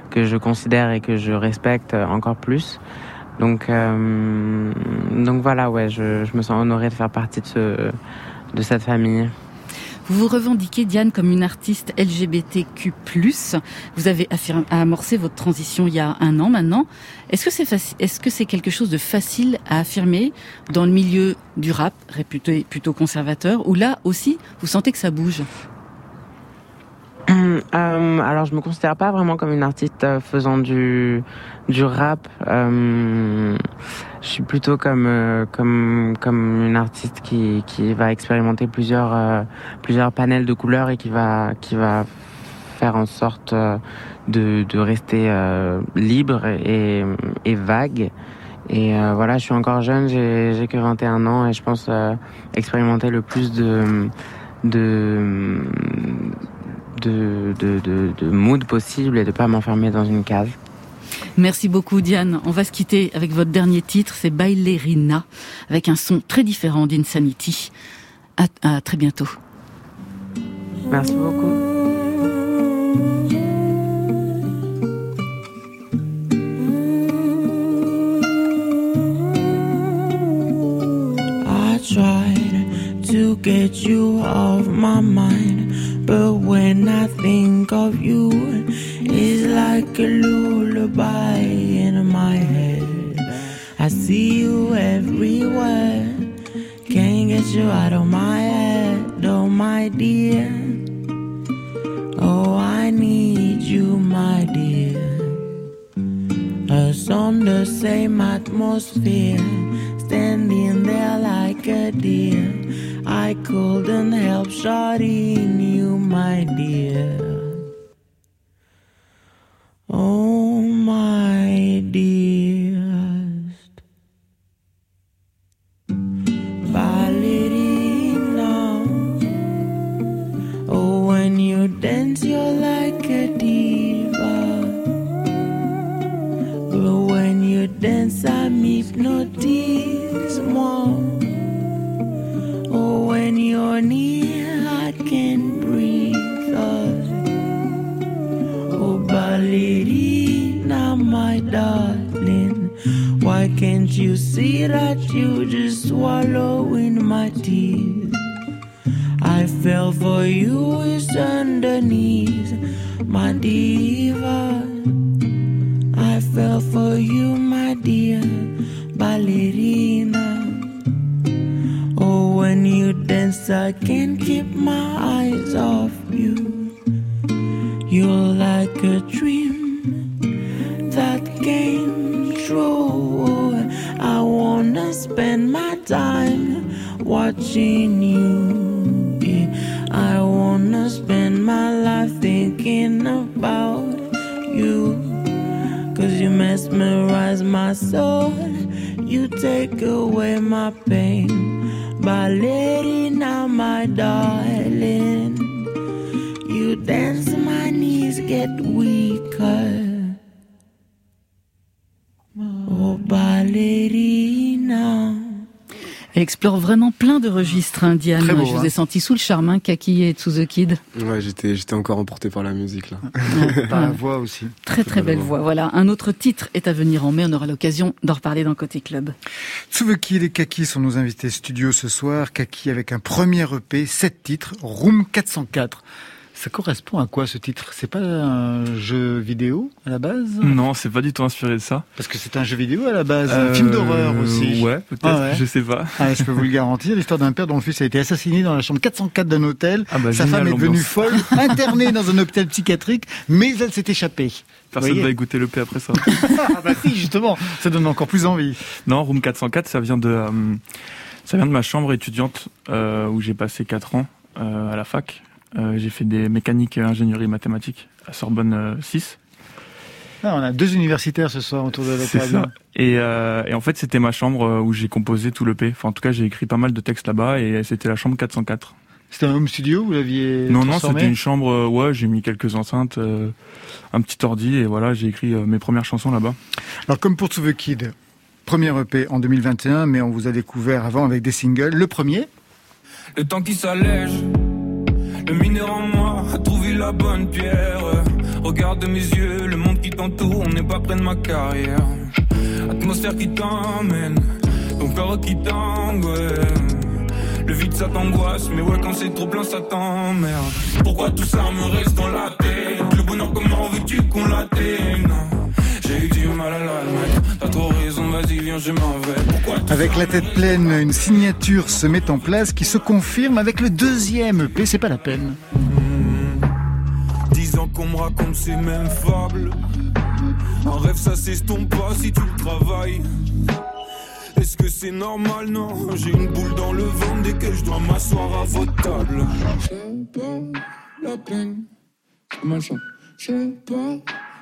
que je considère et que je respecte encore plus. Donc, euh, donc voilà, ouais, je, me sens honorée de faire partie de, ce, de cette famille. Vous vous revendiquez, Diane, comme une artiste LGBTQ+. Vous avez amorcé votre transition il y a un an maintenant. Est-ce que c'est est-ce que c'est quelque chose de facile à affirmer dans le milieu du rap, réputé plutôt conservateur, ou là aussi, vous sentez que ça bouge? Euh, alors, je me considère pas vraiment comme une artiste euh, faisant du rap. Euh, je suis plutôt comme comme comme une artiste qui qui va expérimenter plusieurs plusieurs panels de couleurs et qui va qui va faire en sorte de de rester libre et vague. Et voilà, je suis encore jeune, j'ai j'ai que 21 ans et je pense expérimenter le plus de de de, de, de, de mood possible et de pas m'enfermer dans une case. Merci beaucoup Diane. On va se quitter avec votre dernier titre, c'est Bailerina, avec un son très différent d'Insanity. À, à très bientôt. Merci beaucoup. I tried to get you off my mind. But when I think of you, it's like a lullaby in my head. I see you everywhere. Can't get you out of my head, oh my dear. Oh, I need you, my dear. Us on the same atmosphere, standing there like a deer. Couldn't help shouting you, my dear. Oh, my dearest Diane. Beau, Je vous hein. ai senti sous le charme, hein, Kaki et To The Kid. Ouais, j'étais, j'étais encore emporté par la musique, là. Par la voix aussi. Très très belle voix. Voilà, un autre titre est à venir en mai. On aura l'occasion d'en reparler dans Côté Club. Tsuveki et Kaki sont nos invités studio ce soir. Kaki avec un premier EP, 7 titres, Room 404. Ça correspond à quoi ce titre? C'est pas un jeu vidéo à la base? Non, c'est pas du tout inspiré de ça. Parce que c'est un jeu vidéo à la base, un film d'horreur aussi. Euh, Ouais, peut-être, Ah ouais. je sais pas. Ah, je peux vous le garantir, l'histoire d'un père dont le fils a été assassiné dans la chambre 404 d'un hôtel. Ah bah, Sa femme est devenue folle, internée dans un hôpital psychiatrique, mais elle s'est échappée. Personne Voyez va écouter le P après ça. [laughs] ah bah si, justement, ça donne encore plus envie. Non, Room 404, ça vient de, euh, ça vient de ma chambre étudiante euh, où j'ai passé 4 ans euh, à la fac. Euh, j'ai fait des mécaniques, euh, ingénierie, mathématiques à Sorbonne euh, 6. Ah, on a deux universitaires ce soir autour de la table. ça. Et, euh, et en fait, c'était ma chambre euh, où j'ai composé tout le P. Enfin, en tout cas, j'ai écrit pas mal de textes là-bas et c'était la chambre 404. C'était un home studio Vous l'aviez Non, non, c'était une chambre. euh, ouais, j'ai mis quelques enceintes, euh, un petit ordi et voilà, j'ai écrit euh, mes premières chansons là-bas. Alors comme pour To The Kid, premier EP en 2021, mais on vous a découvert avant avec des singles. Le premier, Le temps qui s'allège, le mineur en moi a trouvé la bonne pierre. Regarde mes yeux, le monde qui t'entoure, on n'est pas près de ma carrière. Atmosphère qui t'emmène, ton corps qui tangue. Le vide ça t'angoisse, mais ouais quand c'est trop plein ça t'emmerde. Pourquoi tout ça me reste dans la tête? Le bonheur comment veux-tu qu'on l'atteigne? J'ai eu du mal à l'admettre, t'as trop raison, vas-y viens je m'en vais. Avec la tête pleine, une signature se met en place qui se confirme avec le deuxième EP. C'est pas la peine. Dix ans qu'on me raconte ces mêmes fables. Un rêve, ça s'estompe pas si tu le travailles. Est-ce que c'est normal? Non, j'ai une boule dans le ventre dès que je dois m'asseoir à votre table. C'est pas la peine, machin. C'est pas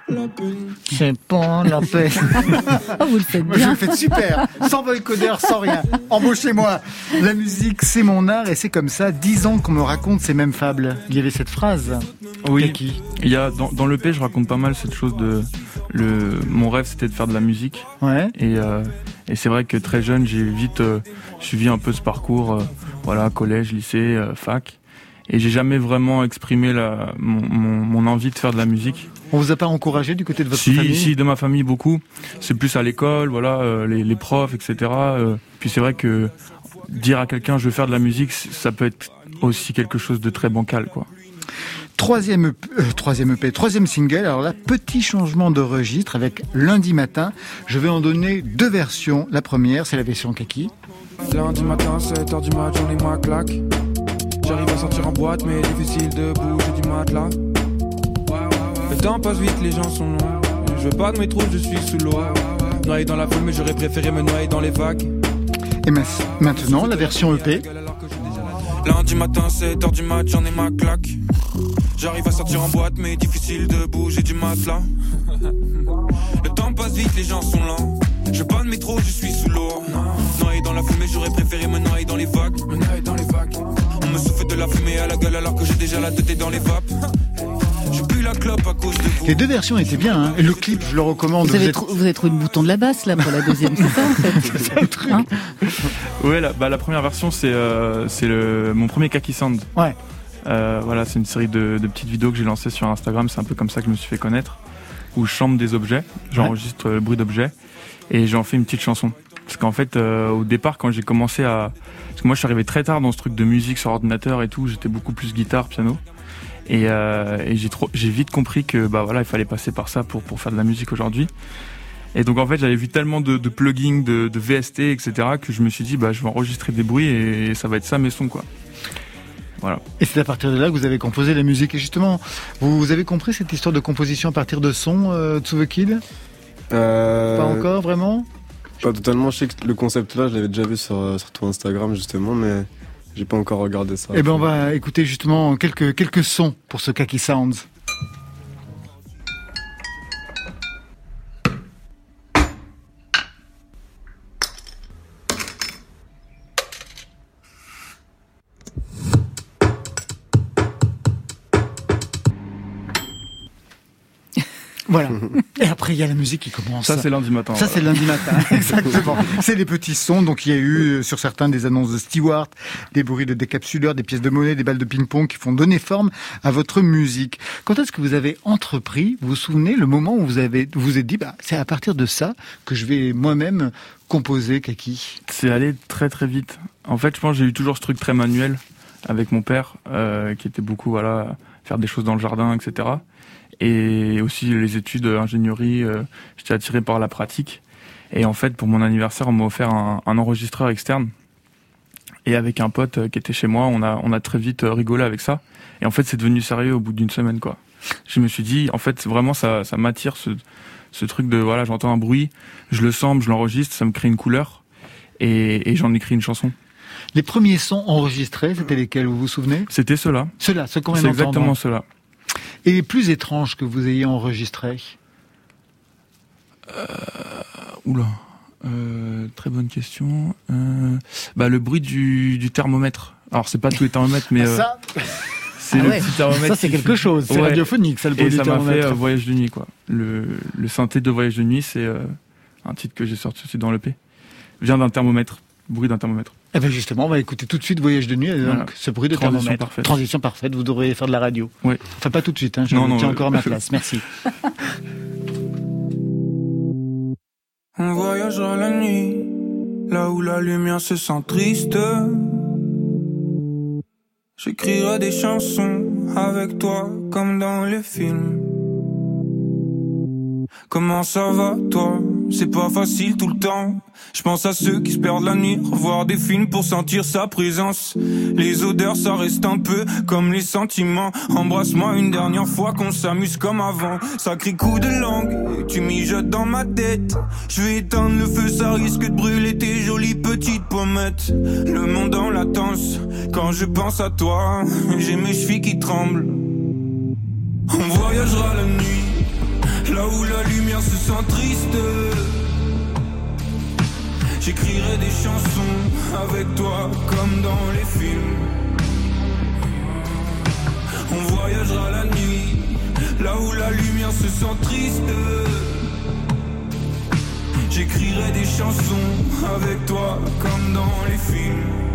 la peine. C'est pas la peine. [laughs] Oh, vous le faites Moi, je bien. le fais super, sans vocodeur, sans rien. Embauchez-moi. La musique, c'est mon art et c'est comme ça. Dix ans qu'on me raconte ces mêmes fables. Il y avait cette phrase. Oui. Kaki. Il y a dans, dans l'EP, je raconte pas mal cette chose de le. Mon rêve, c'était de faire de la musique. Ouais. Et, euh, et c'est vrai que très jeune, j'ai vite euh, suivi un peu ce parcours, euh, voilà, collège, lycée, euh, fac. Et j'ai jamais vraiment exprimé la, mon, mon, mon envie de faire de la musique. On vous a pas encouragé du côté de votre si, famille si, de ma famille beaucoup. C'est plus à l'école, voilà, euh, les, les profs, etc. Euh, puis c'est vrai que dire à quelqu'un je veux faire de la musique, ça peut être aussi quelque chose de très bancal, quoi. Troisième EP, euh, troisième EP, troisième single. Alors là, petit changement de registre avec lundi matin. Je vais en donner deux versions. La première, c'est la version Kaki. Lundi matin, 7h du mat, j'en ai ma claque. J'arrive à sortir en boîte, mais difficile de bouger du matelas. Le temps passe vite, les gens sont longs. Je veux pas de métro, je suis sous l'eau. Noyé dans la foule, mais j'aurais préféré me noyer dans les vagues. Et ma- maintenant, la version EP. Lundi matin, 7h du mat, j'en ai ma claque. J'arrive à sortir en boîte, mais difficile de bouger du matelas. Le temps passe vite, les gens sont lents. Je veux pas de métro, je suis sous l'eau. Noyé dans la fumée, j'aurais préféré me noyer dans les vagues. Me noyer dans les vagues. On me souffle de la fumée à la gueule alors que j'ai déjà la tête dans les vapes. Les deux versions étaient bien. Hein. Le clip, je le recommande. Vous avez, êtes- trou- vous avez trouvé le bouton de la basse là pour la deuxième, c'est ça en fait [laughs] Hein Ouais, la, bah, la première version, c'est euh, c'est le mon premier Kaki Sound. Ouais. Euh, voilà, c'est une série de, de petites vidéos que j'ai lancées sur Instagram. C'est un peu comme ça que je me suis fait connaître. Où je chante des objets, j'enregistre le bruit d'objets et j'en fais une petite chanson. Parce qu'en fait, euh, au départ, quand j'ai commencé à, parce que moi, je suis arrivé très tard dans ce truc de musique sur ordinateur et tout. J'étais beaucoup plus guitare, piano. Et, euh, et j'ai trop, j'ai vite compris que bah voilà, il fallait passer par ça pour pour faire de la musique aujourd'hui. Et donc en fait, j'avais vu tellement de, de plugins, de, de VST, etc., que je me suis dit bah je vais enregistrer des bruits et ça va être ça mes sons quoi. Voilà. Et c'est à partir de là que vous avez composé la musique. Et justement, vous, vous avez compris cette histoire de composition à partir de sons, euh, To The Kid Euh, Pas encore, vraiment? Pas totalement. Je sais que le concept là, je l'avais déjà vu sur, euh, sur ton Instagram justement, mais j'ai pas encore regardé ça. Eh ben, on va écouter justement quelques, quelques sons pour ce Kaki Sounds. Voilà. [laughs] Et après, il y a la musique qui commence. Ça c'est lundi matin. Ça, c'est lundi matin, [laughs] [laughs] exactement. C'est des petits sons. Donc, il y a eu euh, sur certains des annonces de Stewart, des bruits de décapsuleurs, des pièces de monnaie, des balles de ping-pong qui font donner forme à votre musique. Quand est-ce que vous avez entrepris, vous vous souvenez, le moment où vous avez, vous vous êtes dit, bah, c'est à partir de ça que je vais moi-même composer Kaki? C'est allé très très vite. En fait, je pense j'ai eu toujours ce truc très manuel avec mon père, euh, qui était beaucoup voilà faire des choses dans le jardin, etc. Et aussi les études ingénierie, euh, j'étais attiré par la pratique. Et en fait, pour mon anniversaire, on m'a offert un, un enregistreur externe. Et avec un pote euh, qui était chez moi, on a on a très vite euh, rigolé avec ça. Et en fait, c'est devenu sérieux au bout d'une semaine, quoi. Je me suis dit, en fait, vraiment, ça ça m'attire ce ce truc de voilà, j'entends un bruit, je le sens, je l'enregistre, ça me crée une couleur et, et j'en écris une chanson. Les premiers sons enregistrés, c'était lesquels, vous vous souvenez? C'était ceux-là. Ceux-là, ceux qu'on vient C'est exactement ceux-là. Et les plus étranges que vous ayez enregistrés Oula. Euh, très bonne question. Euh, bah, le bruit du, du thermomètre Alors c'est pas tous les thermomètres, mais [laughs] Ah, euh, ça, c'est Ah le ouais. petit thermomètre. Ça, c'est quelque fait- chose. C'est radiophonique, ça, le bruit Et du ça m'a fait euh, Voyage de nuit, quoi. Le, le synthé de Voyage de nuit, c'est euh, un titre que j'ai sorti aussi dans l'EP. Vient d'un thermomètre, bruit d'un thermomètre. Eh ben justement, on va écouter tout de suite Voyage de nuit, et donc Voilà. ce bruit de Transition thermomètre. parfaite. Transition parfaite, vous devriez faire de la radio. Oui. Enfin, pas tout de suite, hein, je Non, non, tiens euh, encore à ma [laughs] place. Merci. [laughs] On voyagera la nuit, là où la lumière se sent triste. J'écrirai des chansons avec toi comme dans les films. Comment ça va toi? C'est pas facile tout le temps. Je pense à ceux qui se perdent la nuit, revoir des films pour sentir sa présence. Les odeurs, ça reste un peu comme les sentiments. Embrasse-moi une dernière fois qu'on s'amuse comme avant. Sacré coup de langue, tu mijotes dans ma tête. Je vais éteindre le feu, ça risque de brûler tes jolies petites pommettes. Le monde en latence, quand je pense à toi, j'ai mes chevilles qui tremblent. On voyagera la nuit, là où la lumière se sent triste. J'écrirai des chansons avec toi comme dans les films. On voyagera la nuit, là où la lumière se sent triste. J'écrirai des chansons avec toi comme dans les films.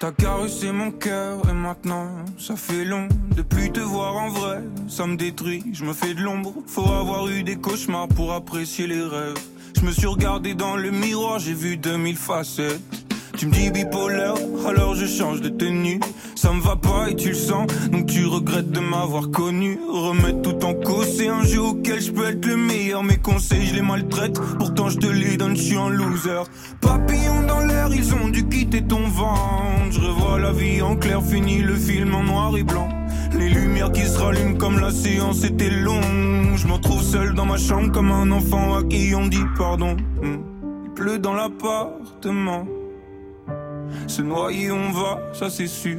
T'as caressé mon cœur et maintenant ça fait long de plus te voir en vrai. Ça me détruit, je me fais de l'ombre. Faut avoir eu des cauchemars pour apprécier les rêves. Je me suis regardé dans le miroir, j'ai vu 2000 facettes. Tu me dis bipolaire, alors je change de tenue. Ça me va pas et tu le sens, donc tu regrettes de m'avoir connu. Remettre tout en cause, c'est un jeu auquel je peux être le meilleur. Mes conseils, je les maltraite, pourtant je te les donne, je suis un loser. Papillons dans l'air, ils ont dû quitter ton ventre. Je revois la vie en clair, fini le film en noir et blanc. Les lumières qui se rallument comme la séance était longue. Je me retrouve seul dans ma chambre comme un enfant à qui on dit pardon. Hmm. Il pleut dans l'appartement. Se noyer on va, ça c'est sûr.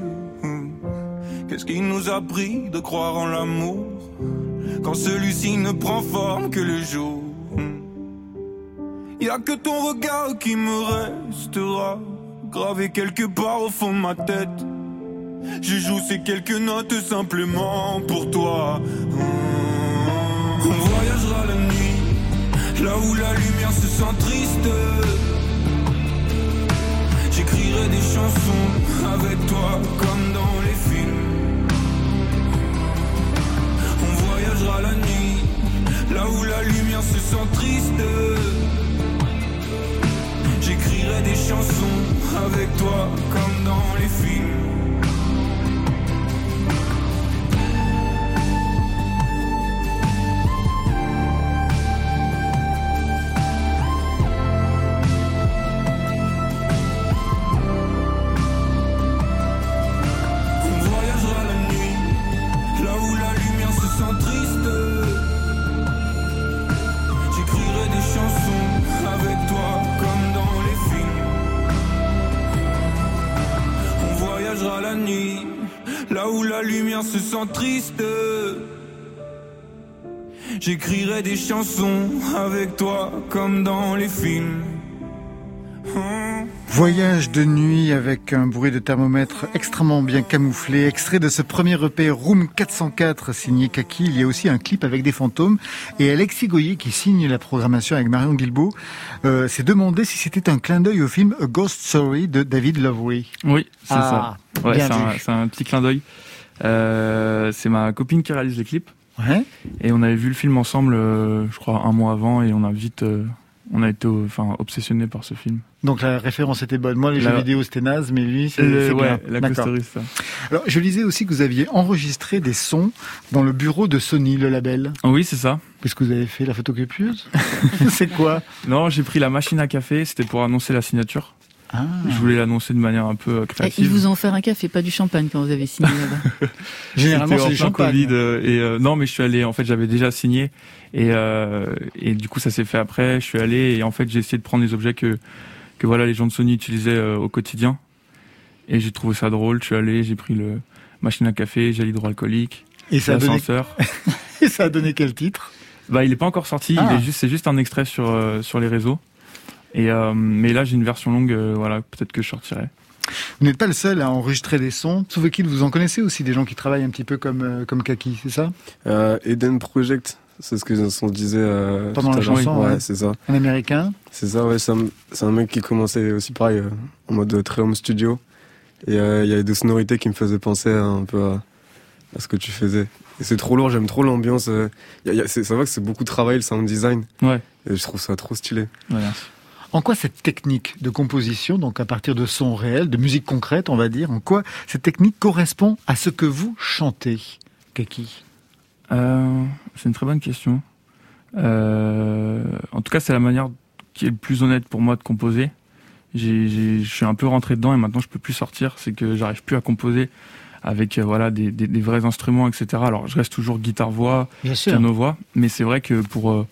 Qu'est-ce qui nous a pris de croire en l'amour quand celui-ci ne prend forme que le jour? Y a que ton regard qui me restera gravé quelque part au fond de ma tête. Je joue ces quelques notes simplement pour toi. On voyagera la nuit, là où la lumière se sent triste. J'écrirai des chansons avec toi comme dans les films. On voyagera la nuit, là où la lumière se sent triste. Triste. J'écrirai des chansons avec toi comme dans les films. Hmm. Voyage de nuit avec un bruit de thermomètre extrêmement bien camouflé. Extrait de ce premier EP Room 404 signé Kaki. Il y a aussi un clip avec des fantômes. Et Alexis Goyer qui signe la programmation avec Marion Guilbault euh, s'est demandé si c'était un clin d'œil au film A Ghost Story de David Lowery. Oui, c'est Ah, ça. Ouais, un, c'est un petit clin d'œil. Euh, c'est ma copine qui réalise les clips. Ouais. Et on avait vu le film ensemble, euh, je crois, un mois avant, et on a vite, euh, on a été, enfin, obsessionnés par ce film. Donc la référence était bonne. Moi, les La- jeux vidéo, c'était naze, mais lui, c'est ouais, bien. la ça. Alors, je lisais aussi que vous aviez enregistré des sons dans le bureau de Sony, le label. Oui, c'est ça. Qu'est-ce que vous avez fait La photocopieuse [laughs] C'est quoi? Non, j'ai pris la machine à café, c'était pour annoncer la signature. Ah. Je voulais l'annoncer de manière un peu euh, Et créative. ils vous ont offert un café, pas du champagne quand vous avez signé [laughs] là-bas. Généralement, c'est du champagne. Covid, euh, et euh, non, mais je suis allé. En fait, j'avais déjà signé et euh, et du coup, ça s'est fait après. Je suis allé et en fait, j'ai essayé de prendre les objets que que voilà les gens de Sony utilisaient euh, au quotidien. Et j'ai trouvé ça drôle. Je suis allé, j'ai pris le machine à café, gel hydroalcoolique, Et ça a donné- l'ascenseur. [laughs] Et ça a donné quel titre? Bah, il est pas encore sorti. Ah. Il est juste, c'est juste un extrait sur euh, sur les réseaux. Et euh, mais là, j'ai une version longue, euh, voilà, peut-être que je sortirai. Vous n'êtes pas le seul à enregistrer des sons. Souvekid, vous en connaissez aussi des gens qui travaillent un petit peu comme, euh, comme Kaki, c'est ça? Euh, Eden Project, c'est ce que on disait euh, Pendant la chanson, ouais, ouais. c'est ça. Un américain C'est ça, ouais. C'est un, mec qui commençait aussi pareil, euh, en mode très home studio. Et euh, il y avait des sonorités qui me faisaient penser un peu à, à ce que tu faisais. Et c'est trop lourd, j'aime trop l'ambiance. euh, y a- y a- c'est c'est vrai que c'est beaucoup de travail, le sound design. Ouais. Et je trouve ça trop stylé. En quoi cette technique de composition, donc à partir de sons réels, de musique concrète, on va dire, en quoi cette technique correspond à ce que vous chantez, Kaki Euh, c'est une très bonne question. Euh, en tout cas, c'est la manière qui est le plus honnête pour moi de composer. J'ai, j'ai- je suis un peu rentré dedans et maintenant je peux plus sortir. C'est que j'arrive plus à composer avec euh, voilà des, des, des vrais instruments, etc. Alors je reste toujours guitare-voix, Bien sûr. piano-voix, mais c'est vrai que pour euh,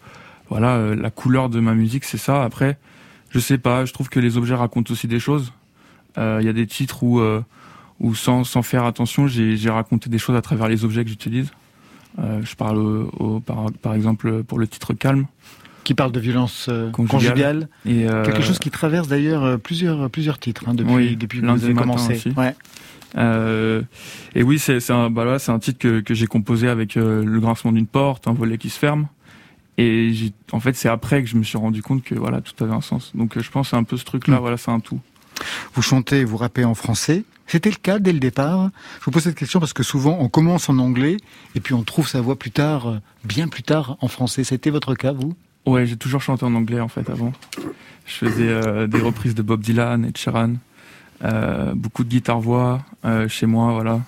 voilà euh, la couleur de ma musique, c'est ça. Après, je sais pas. Je trouve que les objets racontent aussi des choses. Euh, Il y a des titres où euh, où sans sans faire attention, j'ai raconté des choses à travers les objets que j'utilise. Euh, je parle au, au- par, par exemple pour le titre Calme. Qui parle de violence euh, Conjugale. conjugale. Et, euh, Quelque chose qui traverse d'ailleurs plusieurs, plusieurs titres hein, depuis, Oui, depuis que vous avez commencé. Ouais. Euh, et oui, c'est un, bah là, c'est un titre que, que j'ai composé avec le grincement d'une porte, un volet qui se ferme. Et j'ai, en fait, c'est après que je me suis rendu compte que voilà, tout avait un sens. Donc, euh, je pense c'est un peu ce truc-là. Mm. Voilà, c'est un tout. Vous chantez, vous rappez en français. C'était le cas dès le départ. Je vous pose cette question parce que souvent on commence en anglais et puis on trouve sa voix plus tard, euh, bien plus tard en français. C'était votre cas, vous? Ouais, j'ai toujours chanté en anglais en fait avant. Je faisais euh, des reprises de Bob Dylan et de euh, beaucoup de guitare-voix euh, chez moi, voilà.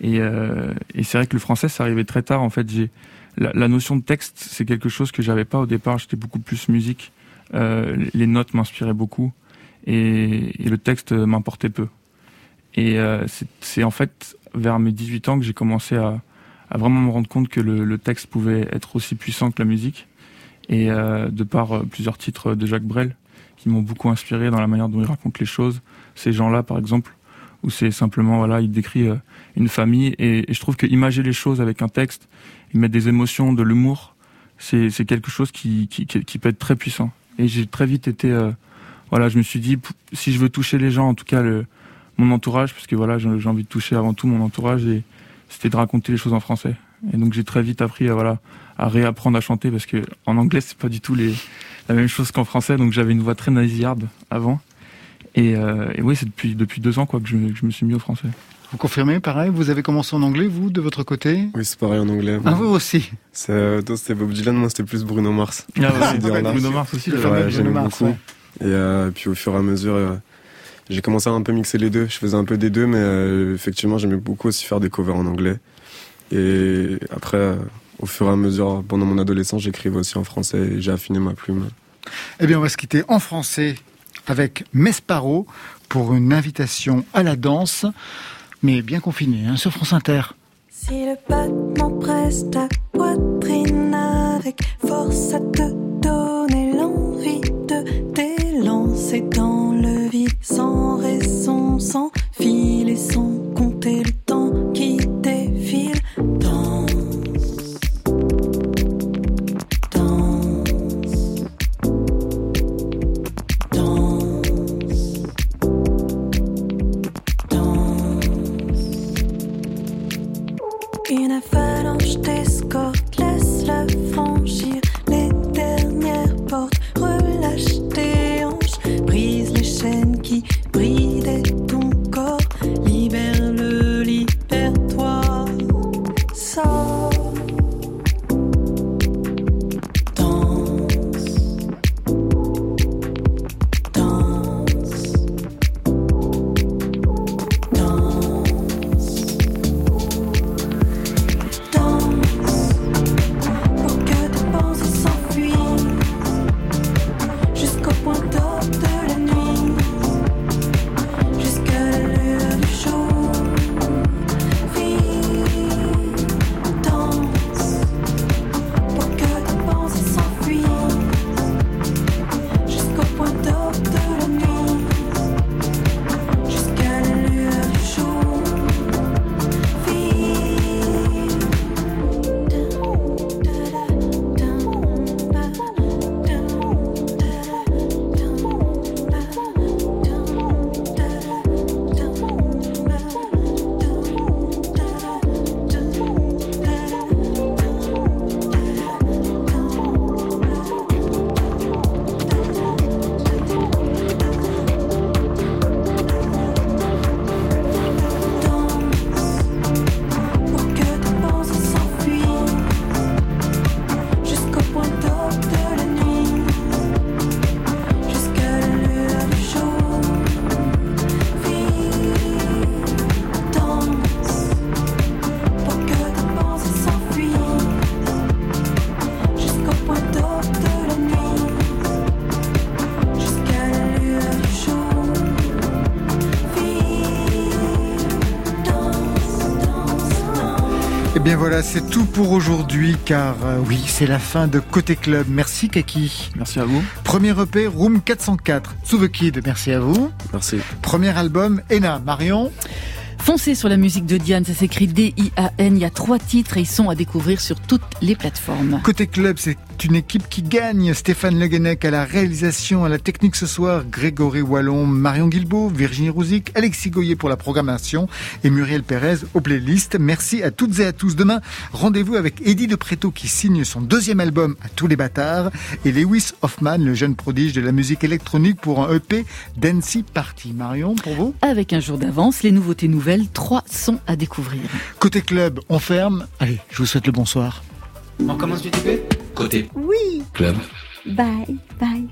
Et, et c'est vrai que le français, ça arrivait très tard. En fait, j'ai la, notion de texte, c'est quelque chose que j'avais pas au départ. J'étais beaucoup plus musique. Euh, les notes m'inspiraient beaucoup et, le texte m'importait peu. Et euh, c'est- en fait vers mes 18 ans que j'ai commencé à, vraiment me rendre compte que le, texte pouvait être aussi puissant que la musique et euh, de par plusieurs titres de Jacques Brel qui m'ont beaucoup inspiré dans la manière dont il raconte les choses. Ces gens-là, par exemple, où c'est simplement voilà, il décrit euh, une famille et, je trouve que imager les choses avec un texte, il met des émotions, de l'humour, c'est c'est quelque chose qui, qui peut être très puissant. Et j'ai très vite été euh, voilà, je me suis dit si je veux toucher les gens, en tout cas le mon entourage, parce que voilà, j'ai envie de toucher avant tout mon entourage et c'était de raconter les choses en français. Et donc j'ai très vite appris à voilà à réapprendre à chanter parce que en anglais c'est pas du tout la même chose qu'en français. Donc j'avais une voix très nasillarde avant. Et, euh, et oui, c'est depuis depuis deux ans quoi que je, que je me suis mis au français. Vous confirmez, pareil Vous avez commencé en anglais, vous, de votre côté Oui, c'est pareil en anglais. Ah, vous aussi C'est, euh, toi, c'était Bob Dylan, moi, c'était plus Bruno Mars. Ah ouais. [laughs] Bruno Mars aussi, Ouais, le fameux j'aimais Bruno Mars, beaucoup. ouais. Et euh, puis au fur et à mesure, euh, j'ai commencé à un peu mixer les deux. Je faisais un peu des deux, mais euh, effectivement, j'aimais beaucoup aussi faire des covers en anglais. Et après, euh, au fur et à mesure, pendant mon adolescence, j'écrivais aussi en français et j'ai affiné ma plume. Eh bien, on va se quitter en français avec Mesparo pour une invitation à la danse, mais bien confinée, hein, sur France Inter. Si le battement presse ta poitrine avec force à te donner l'envie de t'élancer dans le vide sans raison, sans fil et sans voilà, c'est tout pour aujourd'hui, car euh, oui, c'est la fin de Côté Club. Merci Kaki. Merci à vous. Premier EP, Room 404, Sous the Kid, merci à vous. Merci. Premier album, Ena, Marion. Foncez sur la musique de Diane, ça s'écrit D-I-A-N. Il y a trois titres et ils sont à découvrir sur toutes les plateformes. Côté club, c'est une équipe qui gagne. Stéphane Le à la réalisation, à la technique ce soir, Grégory Wallon, Marion Guilbault, Virginie Rouzic, Alexis Goyer pour la programmation et Muriel Pérez aux playlists. Merci à toutes et à tous. Demain, rendez-vous avec Eddie De Preto qui signe son deuxième album à tous les bâtards et Lewis Hoffman, le jeune prodige de la musique électronique pour un EP Dancy Party. Marion, pour vous? Avec un jour d'avance, les nouveautés nouvelles trois sons à découvrir. Côté club, on ferme. Allez, je vous souhaite le bonsoir. On commence du TP Côté. Oui. Club. Bye, bye.